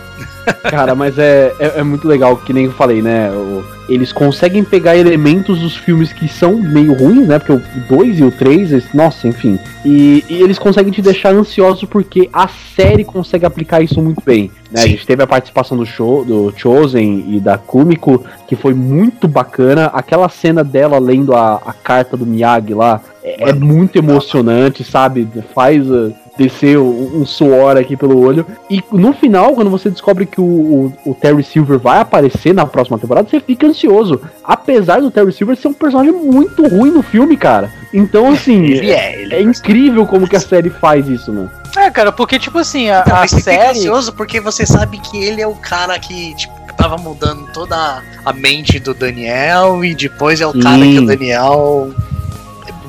Cara, mas é, é, é muito legal, que nem eu falei, né? o- eles conseguem pegar elementos dos filmes que são meio ruins, né? Porque o 2 e o 3, nossa, enfim. E, e eles conseguem te deixar ansioso porque a série consegue aplicar isso muito bem. Né? A gente teve a participação do, show, do Chosen e da Kumiko, que foi muito bacana. Aquela cena dela lendo a, a carta do Miyagi lá é, é muito emocionante, sabe? Faz. uh, descer um, um suor aqui pelo olho. E no final, quando você descobre que o, o, o Terry Silver vai aparecer na próxima temporada, você fica ansioso. Apesar do Terry Silver ser um personagem muito ruim no filme, cara. Então, assim, ele é, ele é incrível como que a série faz isso, né? É, cara, porque, tipo assim, a, Não, a você fica série. ansioso porque você sabe que ele é o cara que, tipo, tava mudando toda a mente do Daniel e depois é o cara que o Daniel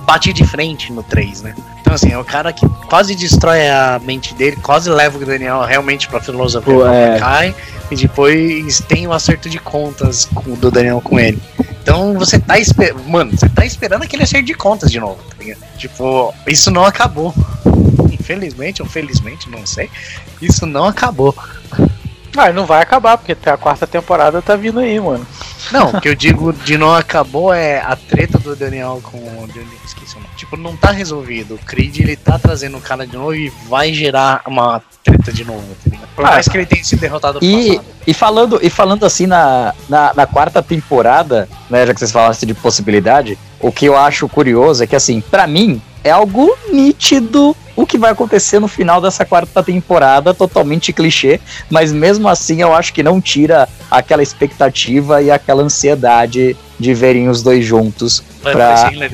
bate de frente no 3, né? Então, assim, é o cara que quase destrói a mente dele, quase leva o Daniel realmente pra filosofia Pô, é. Kai e depois tem o acerto de contas com- do Daniel com ele. Então você tá esperando. Mano, você tá esperando aquele acerto de contas de novo, tá ligado? Tipo, isso não acabou. Infelizmente ou felizmente, não sei. Isso não acabou. Ah, não vai acabar, porque a quarta temporada tá vindo aí, mano. Não, o que eu digo de não acabou é a treta do Daniel com o Daniel, esqueci o nome. Tipo, não tá resolvido. O Creed ele tá trazendo o cara de novo e vai gerar uma treta de novo, tá ligado? Por Ah, mais que ele tenha sido derrotado no E, passado. e, falando, e falando assim na, na, na quarta temporada, né, já que vocês falaram de possibilidade, o que eu acho curioso é que, assim, pra mim, é algo nítido o que vai acontecer no final dessa quarta temporada, totalmente clichê, mas mesmo assim eu acho que não tira aquela expectativa e aquela ansiedade de verem os dois juntos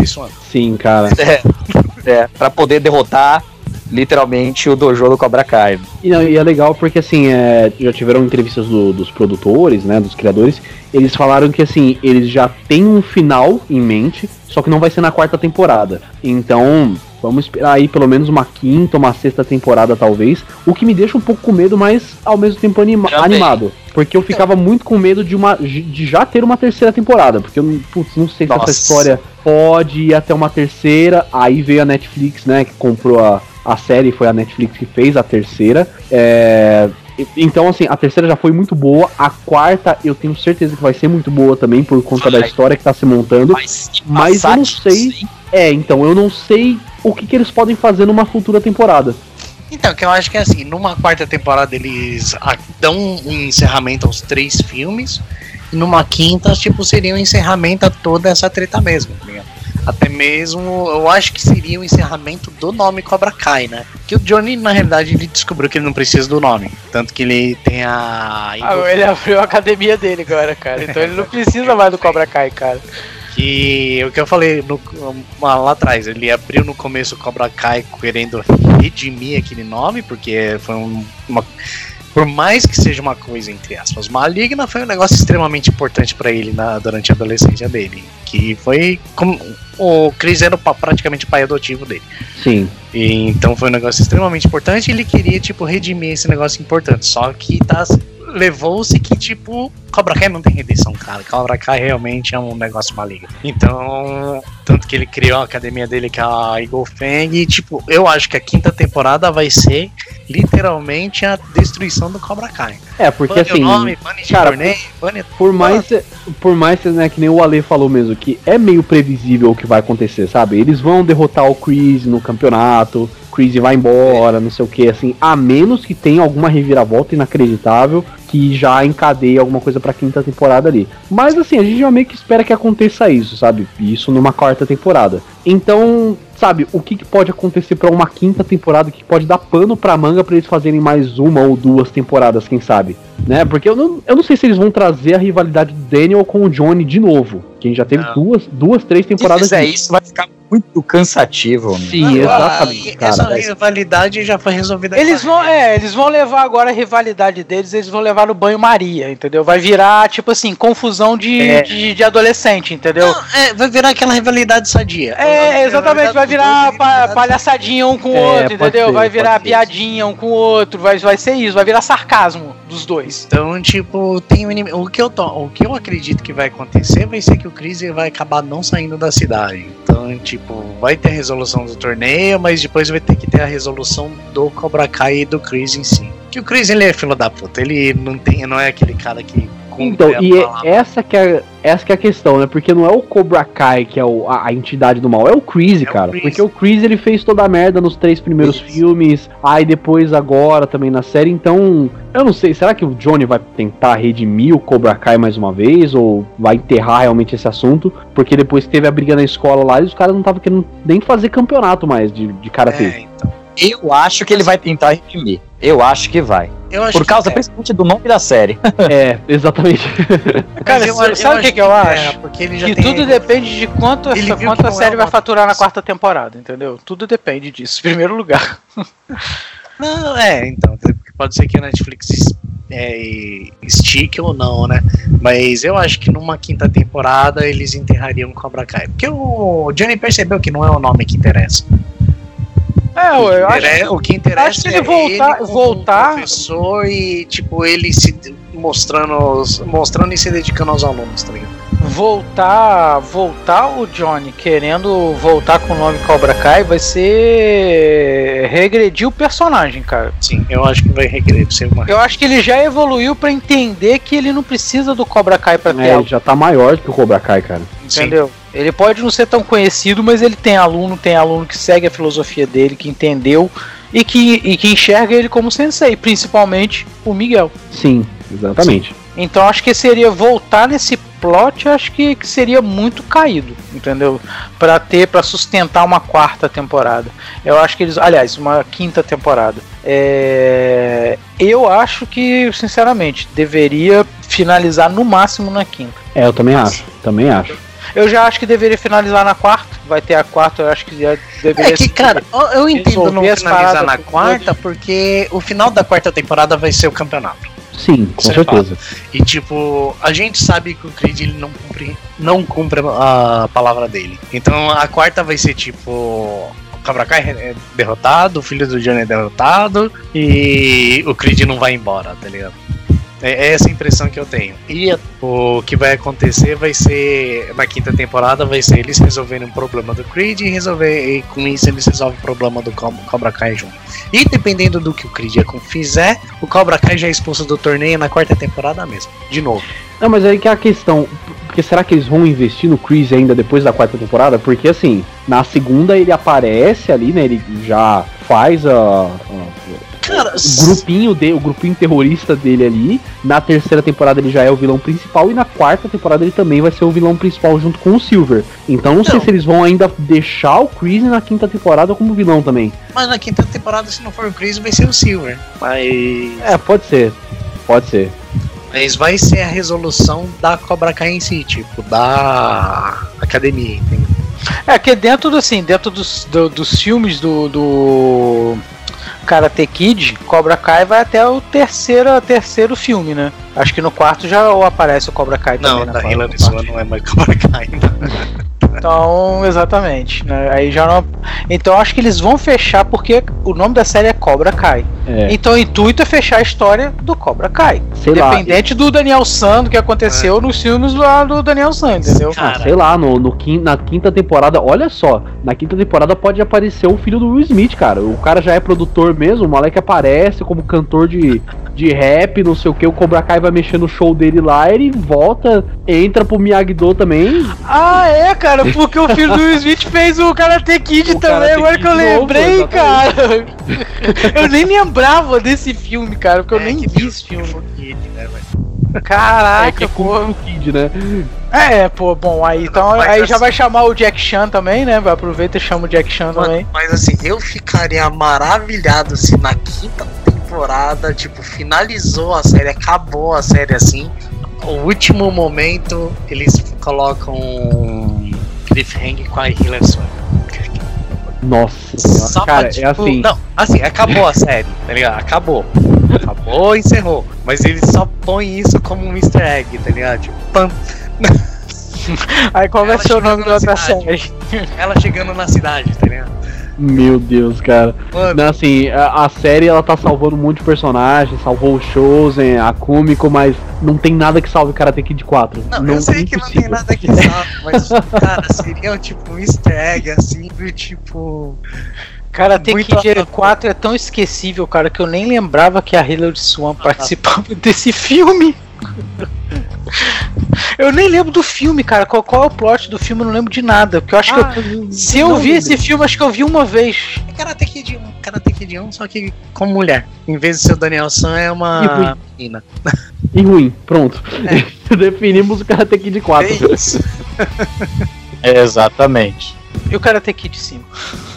Swan. Sim, cara. é, para poder derrotar literalmente o dojo do Cobra Kai. E, não, e é legal porque, assim, é, já tiveram entrevistas do- dos produtores, né, dos criadores, eles falaram que, assim, eles já têm um final em mente, só que não vai ser na quarta temporada. Então, vamos esperar aí pelo menos uma quinta, uma sexta temporada, talvez, o que me deixa um pouco com medo, mas ao mesmo tempo anima- Também. animado. Porque eu ficava muito com medo de, uma, de já ter uma terceira temporada, porque eu não, putz, não sei se Nossa. essa história pode ir até uma terceira, aí veio a Netflix, né, que comprou a, a série, foi a Netflix que fez a terceira. É, então, assim, a terceira já foi muito boa, a quarta eu tenho certeza que vai ser muito boa também, por conta da história que tá se montando. Mas, Mas eu não sei- É, então, eu não sei o que, que eles podem fazer numa futura temporada. Então, que eu acho que é assim, numa quarta temporada eles dão um encerramento aos três filmes, e numa quinta, tipo, seria um encerramento a toda essa treta mesmo, tá ligado? Até mesmo, eu acho que seria o encerramento do nome Cobra Kai, né? Que o Johnny, na realidade, ele descobriu que ele não precisa do nome. Tanto que ele tem a. Ah, ele abriu a academia dele agora, cara. Então ele não precisa mais do Cobra Kai, cara. Que o que eu falei no- lá atrás, ele abriu no começo o Cobra Kai querendo redimir aquele nome, porque foi um- uma. Por mais que seja uma coisa, entre aspas, maligna, foi um negócio extremamente importante pra ele na, durante a adolescência dele. Que foi. Como, o Chris era praticamente o pai adotivo dele. Sim. E, então foi um negócio extremamente importante e ele queria, tipo, redimir esse negócio importante. Só que tá. Levou-se que, tipo, Cobra Kai não tem redenção, cara. Cobra Kai realmente é um negócio maligno. Então, tanto que ele criou a academia dele, que é a Eagle Fang, e, tipo, eu acho que a quinta temporada vai ser literalmente a destruição do Cobra Kai. É, porque Bane assim. nome, cara, torneio, bane Por mais, por mais né, que nem o Ale falou mesmo, que é meio previsível o que vai acontecer, sabe? Eles vão derrotar o Chris no campeonato, Chris vai embora, não sei o que, assim, a menos que tenha alguma reviravolta inacreditável que já encadeia alguma coisa pra quinta temporada ali. Mas assim, a gente já meio que espera que aconteça isso, sabe? Isso numa quarta temporada. Então, sabe, o que, que pode acontecer pra uma quinta temporada que pode dar pano pra manga pra eles fazerem mais uma ou duas temporadas, quem sabe? Né? Porque eu não, eu não sei se eles vão trazer a rivalidade do Daniel com o Johnny de novo. Que a gente já teve Não. duas, duas, três Se temporadas fizer disso. isso, vai ficar muito cansativo. Sim, Ah, exatamente, cara. Essa rivalidade já foi resolvida. Eles vão, é, eles vão levar agora a rivalidade deles, eles vão levar no banho-maria, entendeu? Vai virar, tipo assim, confusão de, É. de, de adolescente, entendeu? Não, é, vai virar aquela rivalidade sadia. É, exatamente, vai virar pa- palhaçadinha um com o É, outro, entendeu? ser, vai virar ser. piadinha um com o outro, vai, vai ser isso, vai virar sarcasmo dos dois. Então, tipo, tem um inimigo. O que, eu to... o que eu acredito que vai acontecer vai ser que o Chris vai acabar não saindo da cidade. Então, tipo, vai ter a resolução do torneio, mas depois vai ter que ter a resolução do Cobra Kai e do Chris em si. Que o Chris, ele é filho da puta. Ele não tem, não é aquele cara que. Então, e é- essa que é, essa que é a questão, né? Porque não é o Cobra Kai que é o- a, a entidade do mal, é o Chris, É o cara. Chris. Porque o Chris ele fez toda a merda nos três primeiros Isso. filmes, aí depois agora também na série, então eu não sei, será que o Johnny vai tentar redimir o Cobra Kai mais uma vez ou vai enterrar realmente esse assunto? Porque depois teve a briga na escola lá e os caras não estavam querendo nem fazer campeonato mais de, de karatê. É, então. Eu acho que ele vai tentar redimir. Eu acho que vai. Eu acho Por causa, que é. principalmente, do nome da série. É, exatamente. Cara, Mas sabe- sabe o que que eu é, acho? porque ele já Que tem- tudo depende de quanto, Ele quanto a não série é vai uma- faturar na quarta temporada, entendeu? Tudo depende disso, em primeiro lugar. Não, é, então, pode ser que a Netflix é, estique ou não, né? Mas eu acho que numa quinta temporada eles enterrariam Cobra Kai. Porque o Johnny percebeu que não é o nome que interessa. É, o, que eu acho o que interessa acho que ele é voltar- ele voltar- professor e, tipo, ele se mostrando, mostrando e se dedicando aos alunos, tá ligado? voltar, voltar o Johnny querendo voltar com o nome Cobra Kai vai ser regredir o personagem, cara. Sim, eu acho que vai requerer ser uma. Eu acho que ele já evoluiu pra entender que ele não precisa do Cobra Kai pra ter É, ele algo, já tá maior do que o Cobra Kai, cara. Sim. Ele pode não ser tão conhecido, mas ele tem aluno, tem aluno que segue a filosofia dele, que entendeu e que, e que enxerga ele como sensei, principalmente o Miguel. Sim, exatamente. Então acho que seria voltar nesse plot, acho que, que seria muito caído, entendeu? Pra ter, para sustentar uma quarta temporada. Eu acho que eles, aliás, uma quinta temporada. É, eu acho que, sinceramente, deveria finalizar no máximo na quinta. É, eu também acho, também acho. Eu já acho que deveria finalizar na quarta. Vai ter a quarta, eu acho que já deveria. É que, cara, eu- entendo não finalizar na quarta, porque o final da quarta temporada vai ser o campeonato. Sim, com certeza. E tipo, a gente sabe que o Creed ele não cumpre, não cumpre a palavra dele. Então a quarta vai ser tipo. O Cobra Kai é derrotado, o filho do Johnny é derrotado e o Creed não vai embora, tá ligado? É é essa impressão que eu tenho. E o que vai acontecer vai ser, na quinta temporada, vai ser eles resolverem um problema do Creed e, resolver, e com isso eles resolvem o problema do Co- Cobra Kai junto. E dependendo do que o Creed fizer, o Cobra Kai já é expulso do torneio na quarta temporada mesmo. De novo. Não, mas aí que é a questão. Porque será que eles vão investir no Chris ainda depois da quarta temporada? Porque assim, na segunda ele aparece ali, né? Ele já faz a. a- Cara, o grupinho dele, o grupinho terrorista dele ali. Na terceira temporada ele já é o vilão principal e na quarta temporada ele também vai ser o vilão principal junto com o Silver. Então não, sei Não. se eles vão ainda deixar o Chris na quinta temporada como vilão também. Mas na quinta temporada, se não for o Chris, vai ser o Silver. Mas, É, pode ser. Pode ser. mas vai ser a resolução da Cobra Kai em si, tipo, da academia, entendeu? É que dentro do assim, dentro dos, do- dos filmes do, do Karate Kid, Cobra Kai vai até o terceiro, terceiro filme, né? Acho que no quarto já aparece o Cobra Kai Não, também. né? da Quarto- Hilary. Swan não é mais Cobra Kai. Então, exatamente. Né? Aí já não. Então acho que eles vão fechar porque o nome da série é Cobra Kai. É. Então o intuito é fechar a história do Cobra Kai. Sei lá. Independente do Daniel San, do que aconteceu nos filmes lá do Daniel San, entendeu? Ah, Cara. sei lá, no, no na quinta temporada, olha só, na quinta temporada pode aparecer o filho do Will Smith, cara. O cara já é produtor mesmo, o moleque aparece como cantor de, de rap, não sei o que, o Cobra Kai vai mexer no show dele lá, ele volta, entra pro Miyagi-Do também. Ah, é, cara, porque o filho do Will Smith fez o Karate Kid O também, Karate agora Kid que eu de novo, lembrei, exatamente. cara. Eu nem lembrava desse filme, cara, porque eu É nem que vi esse o filme. Caraca, que é pô. Kid, né? É, pô, bom, aí então Mas aí já assim- vai chamar o Jack Chan também, né? Vai aproveita e chama o Jack Chan também. Mas assim, eu ficaria maravilhado se na quinta temporada, tipo, finalizou a série, acabou a série assim. O último momento, eles colocam um cliffhanger com a Hilary Swan. Nossa Só cara, tipo, é assim. Não, assim, acabou a série, tá ligado? Acabou. Acabou, encerrou. Mas eles só põem isso como um easter egg, tá ligado? Tipo, pam, Aí qual vai Ela ser o nome da outra série? ela chegando na cidade, tá ligado? Meu Deus, cara. Mano, Não, assim, a, a série ela tá salvando um monte de personagens, salvou o Chosen, a Kumiko, mas não tem nada que salve o Karate Kid 4. Não, eu sei que não tem nada que salve, mas, cara, seria tipo um easter egg, assim, do tipo. Karate Muito Kid ator. 4 é tão esquecível, cara, que eu nem lembrava que a Hilary Swan participava desse filme. Eu nem lembro do filme, cara. Qual, qual é o plot do filme? Eu não lembro de nada. Porque eu acho que Ah, eu- se eu vi esse filme, acho que eu vi uma vez. É Karate Kid 1, Karate Kid 1, só que com mulher. Em vez de ser o Daniel San, é E uma ruim. menina. E ruim, pronto. Definimos o Karate Kid 4. É isso. Exatamente. E o Karate Kid 5?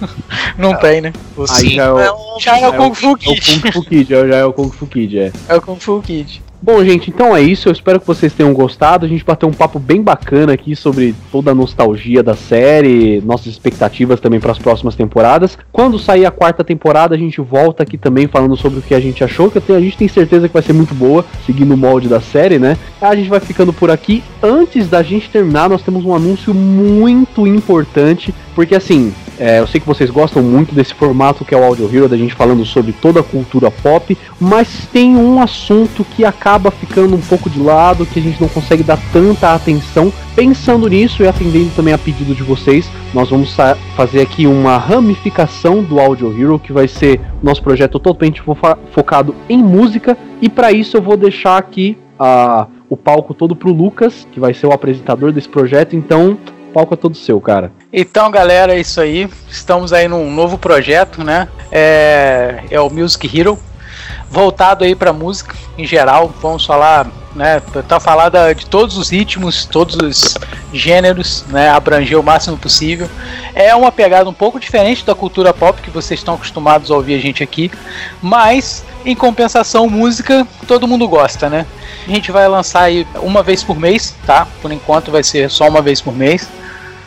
Não tem, né? O Aí cinco já é o- é Já é o é Kung Fu É o Kid. Kung Fu Kid, é- já é o Kung Fu Kid, é. É o Kung Fu Kid. Bom, gente, então é isso. Eu espero que vocês tenham gostado. A gente bateu um papo bem bacana aqui sobre toda a nostalgia da série, nossas expectativas também para as próximas temporadas. Quando sair a quarta temporada, a gente volta aqui também falando sobre o que a gente achou, que tenho- a gente tem certeza que vai ser muito boa, seguindo o molde da série, né? A gente vai ficando por aqui. Antes da gente terminar, nós temos um anúncio muito importante, porque assim, é, eu sei que vocês gostam muito desse formato que é o Audio Hero, da gente falando sobre toda a cultura pop, mas tem um assunto que acaba ficando um pouco de lado, que a gente não consegue dar tanta atenção. Pensando nisso e atendendo também a pedido de vocês, nós vamos fazer aqui uma ramificação do Audio Hero, que vai ser nosso projeto totalmente fofa- focado em música, e para isso eu vou deixar aqui a, o palco todo pro Lucas, que vai ser o apresentador desse projeto, então o palco é todo seu, cara. Então, galera, é isso aí. Estamos aí num novo projeto, né? É, é o Music Hero, voltado aí para música em geral. Vamos falar, né? Falar da- de todos os ritmos, todos os gêneros, né? Abranger o máximo possível. É uma pegada um pouco diferente da cultura pop que vocês estão acostumados a ouvir a gente aqui, mas em compensação, música todo mundo gosta, né? A gente vai lançar aí uma vez por mês, tá? Por enquanto vai ser só uma vez por mês.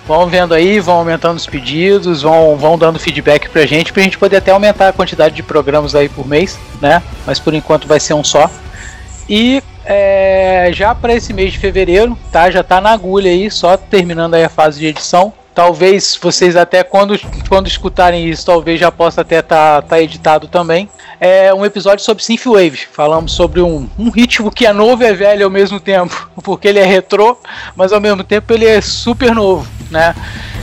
Vão vendo aí, vão aumentando os pedidos, vão, vão dando feedback pra gente, pra gente poder até aumentar a quantidade de programas aí por mês, né? Mas por enquanto vai ser um só. E é, já para esse mês de fevereiro, tá? Já tá na agulha aí, só terminando aí a fase de edição. Talvez vocês até quando, quando escutarem isso, talvez já possa até estar tá, tá editado também. É um episódio sobre Synthwave. Falamos sobre um, um ritmo que é novo e é velho ao mesmo tempo, porque ele é retrô, mas ao mesmo tempo ele é super novo, né?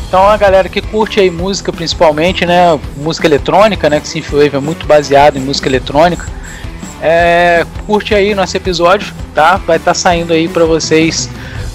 Então a galera que curte aí música principalmente, né, música eletrônica, né, que Synthwave é muito baseado em música eletrônica. É, curte aí nosso episódio, tá? Vai estar saindo aí para vocês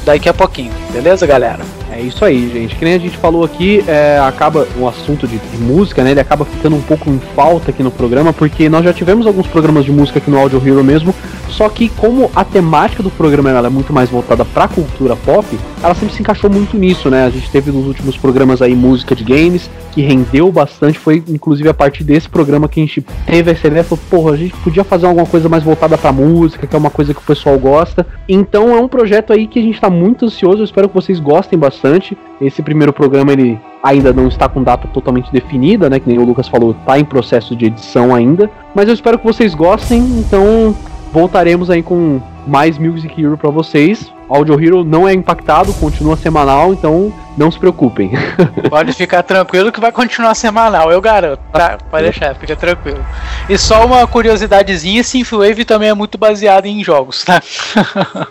daqui a pouquinho, beleza, galera? É isso aí, gente. Que nem a gente falou aqui, é, acaba o assunto de, de, música, né? Ele acaba ficando um pouco em falta aqui no programa, porque nós já tivemos alguns programas de música aqui no Audio Hero mesmo. Só que como a temática do programa é muito mais voltada pra cultura pop, ela sempre se encaixou muito nisso, né? A gente teve nos últimos programas aí música de games, que rendeu bastante. Foi inclusive a partir desse programa que a gente teve essa ideia, falou, porra, a gente podia fazer alguma coisa mais voltada pra música, que é uma coisa que o pessoal gosta. Então é um projeto aí que a gente tá muito ansioso, eu espero que vocês gostem bastante. Esse primeiro programa ele ainda não está com data totalmente definida, né? Que nem o Lucas falou, tá em processo de edição ainda. Mas eu espero que vocês gostem, então voltaremos aí com mais Music Hero para vocês. Audio Hero não é impactado, continua semanal, então não se preocupem. Pode ficar tranquilo que vai continuar semanal, eu garanto, tá? Pode deixar, fica tranquilo. E só uma curiosidadezinha, Synthwave também é muito baseado em jogos, tá?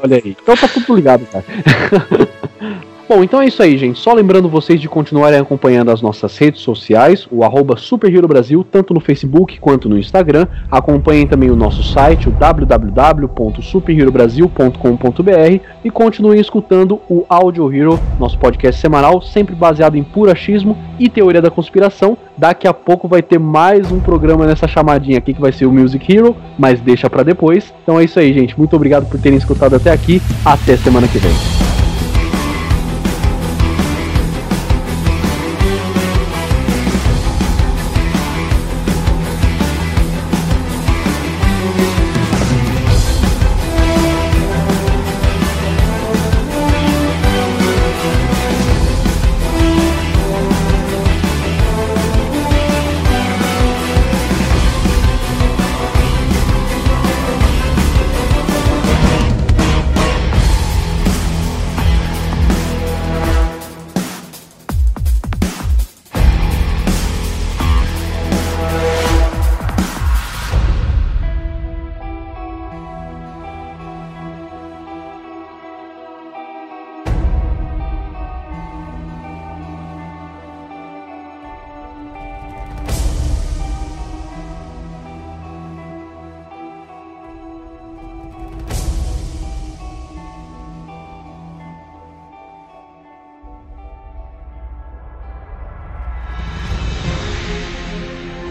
Olha aí. Então tá tudo ligado, cara. Bom, então é isso aí, gente. Só lembrando vocês de continuarem acompanhando as nossas redes sociais, o arroba Brasil, tanto no Facebook quanto no Instagram. Acompanhem também o nosso site, o www.superherobrasil.com.br e continuem escutando o Audio Hero, nosso podcast semanal, sempre baseado em puro achismo e teoria da conspiração. Daqui a pouco vai ter mais um programa nessa chamadinha aqui que vai ser o Music Hero, mas deixa para depois. Então é isso aí, gente. Muito obrigado por terem escutado até aqui. Até semana que vem.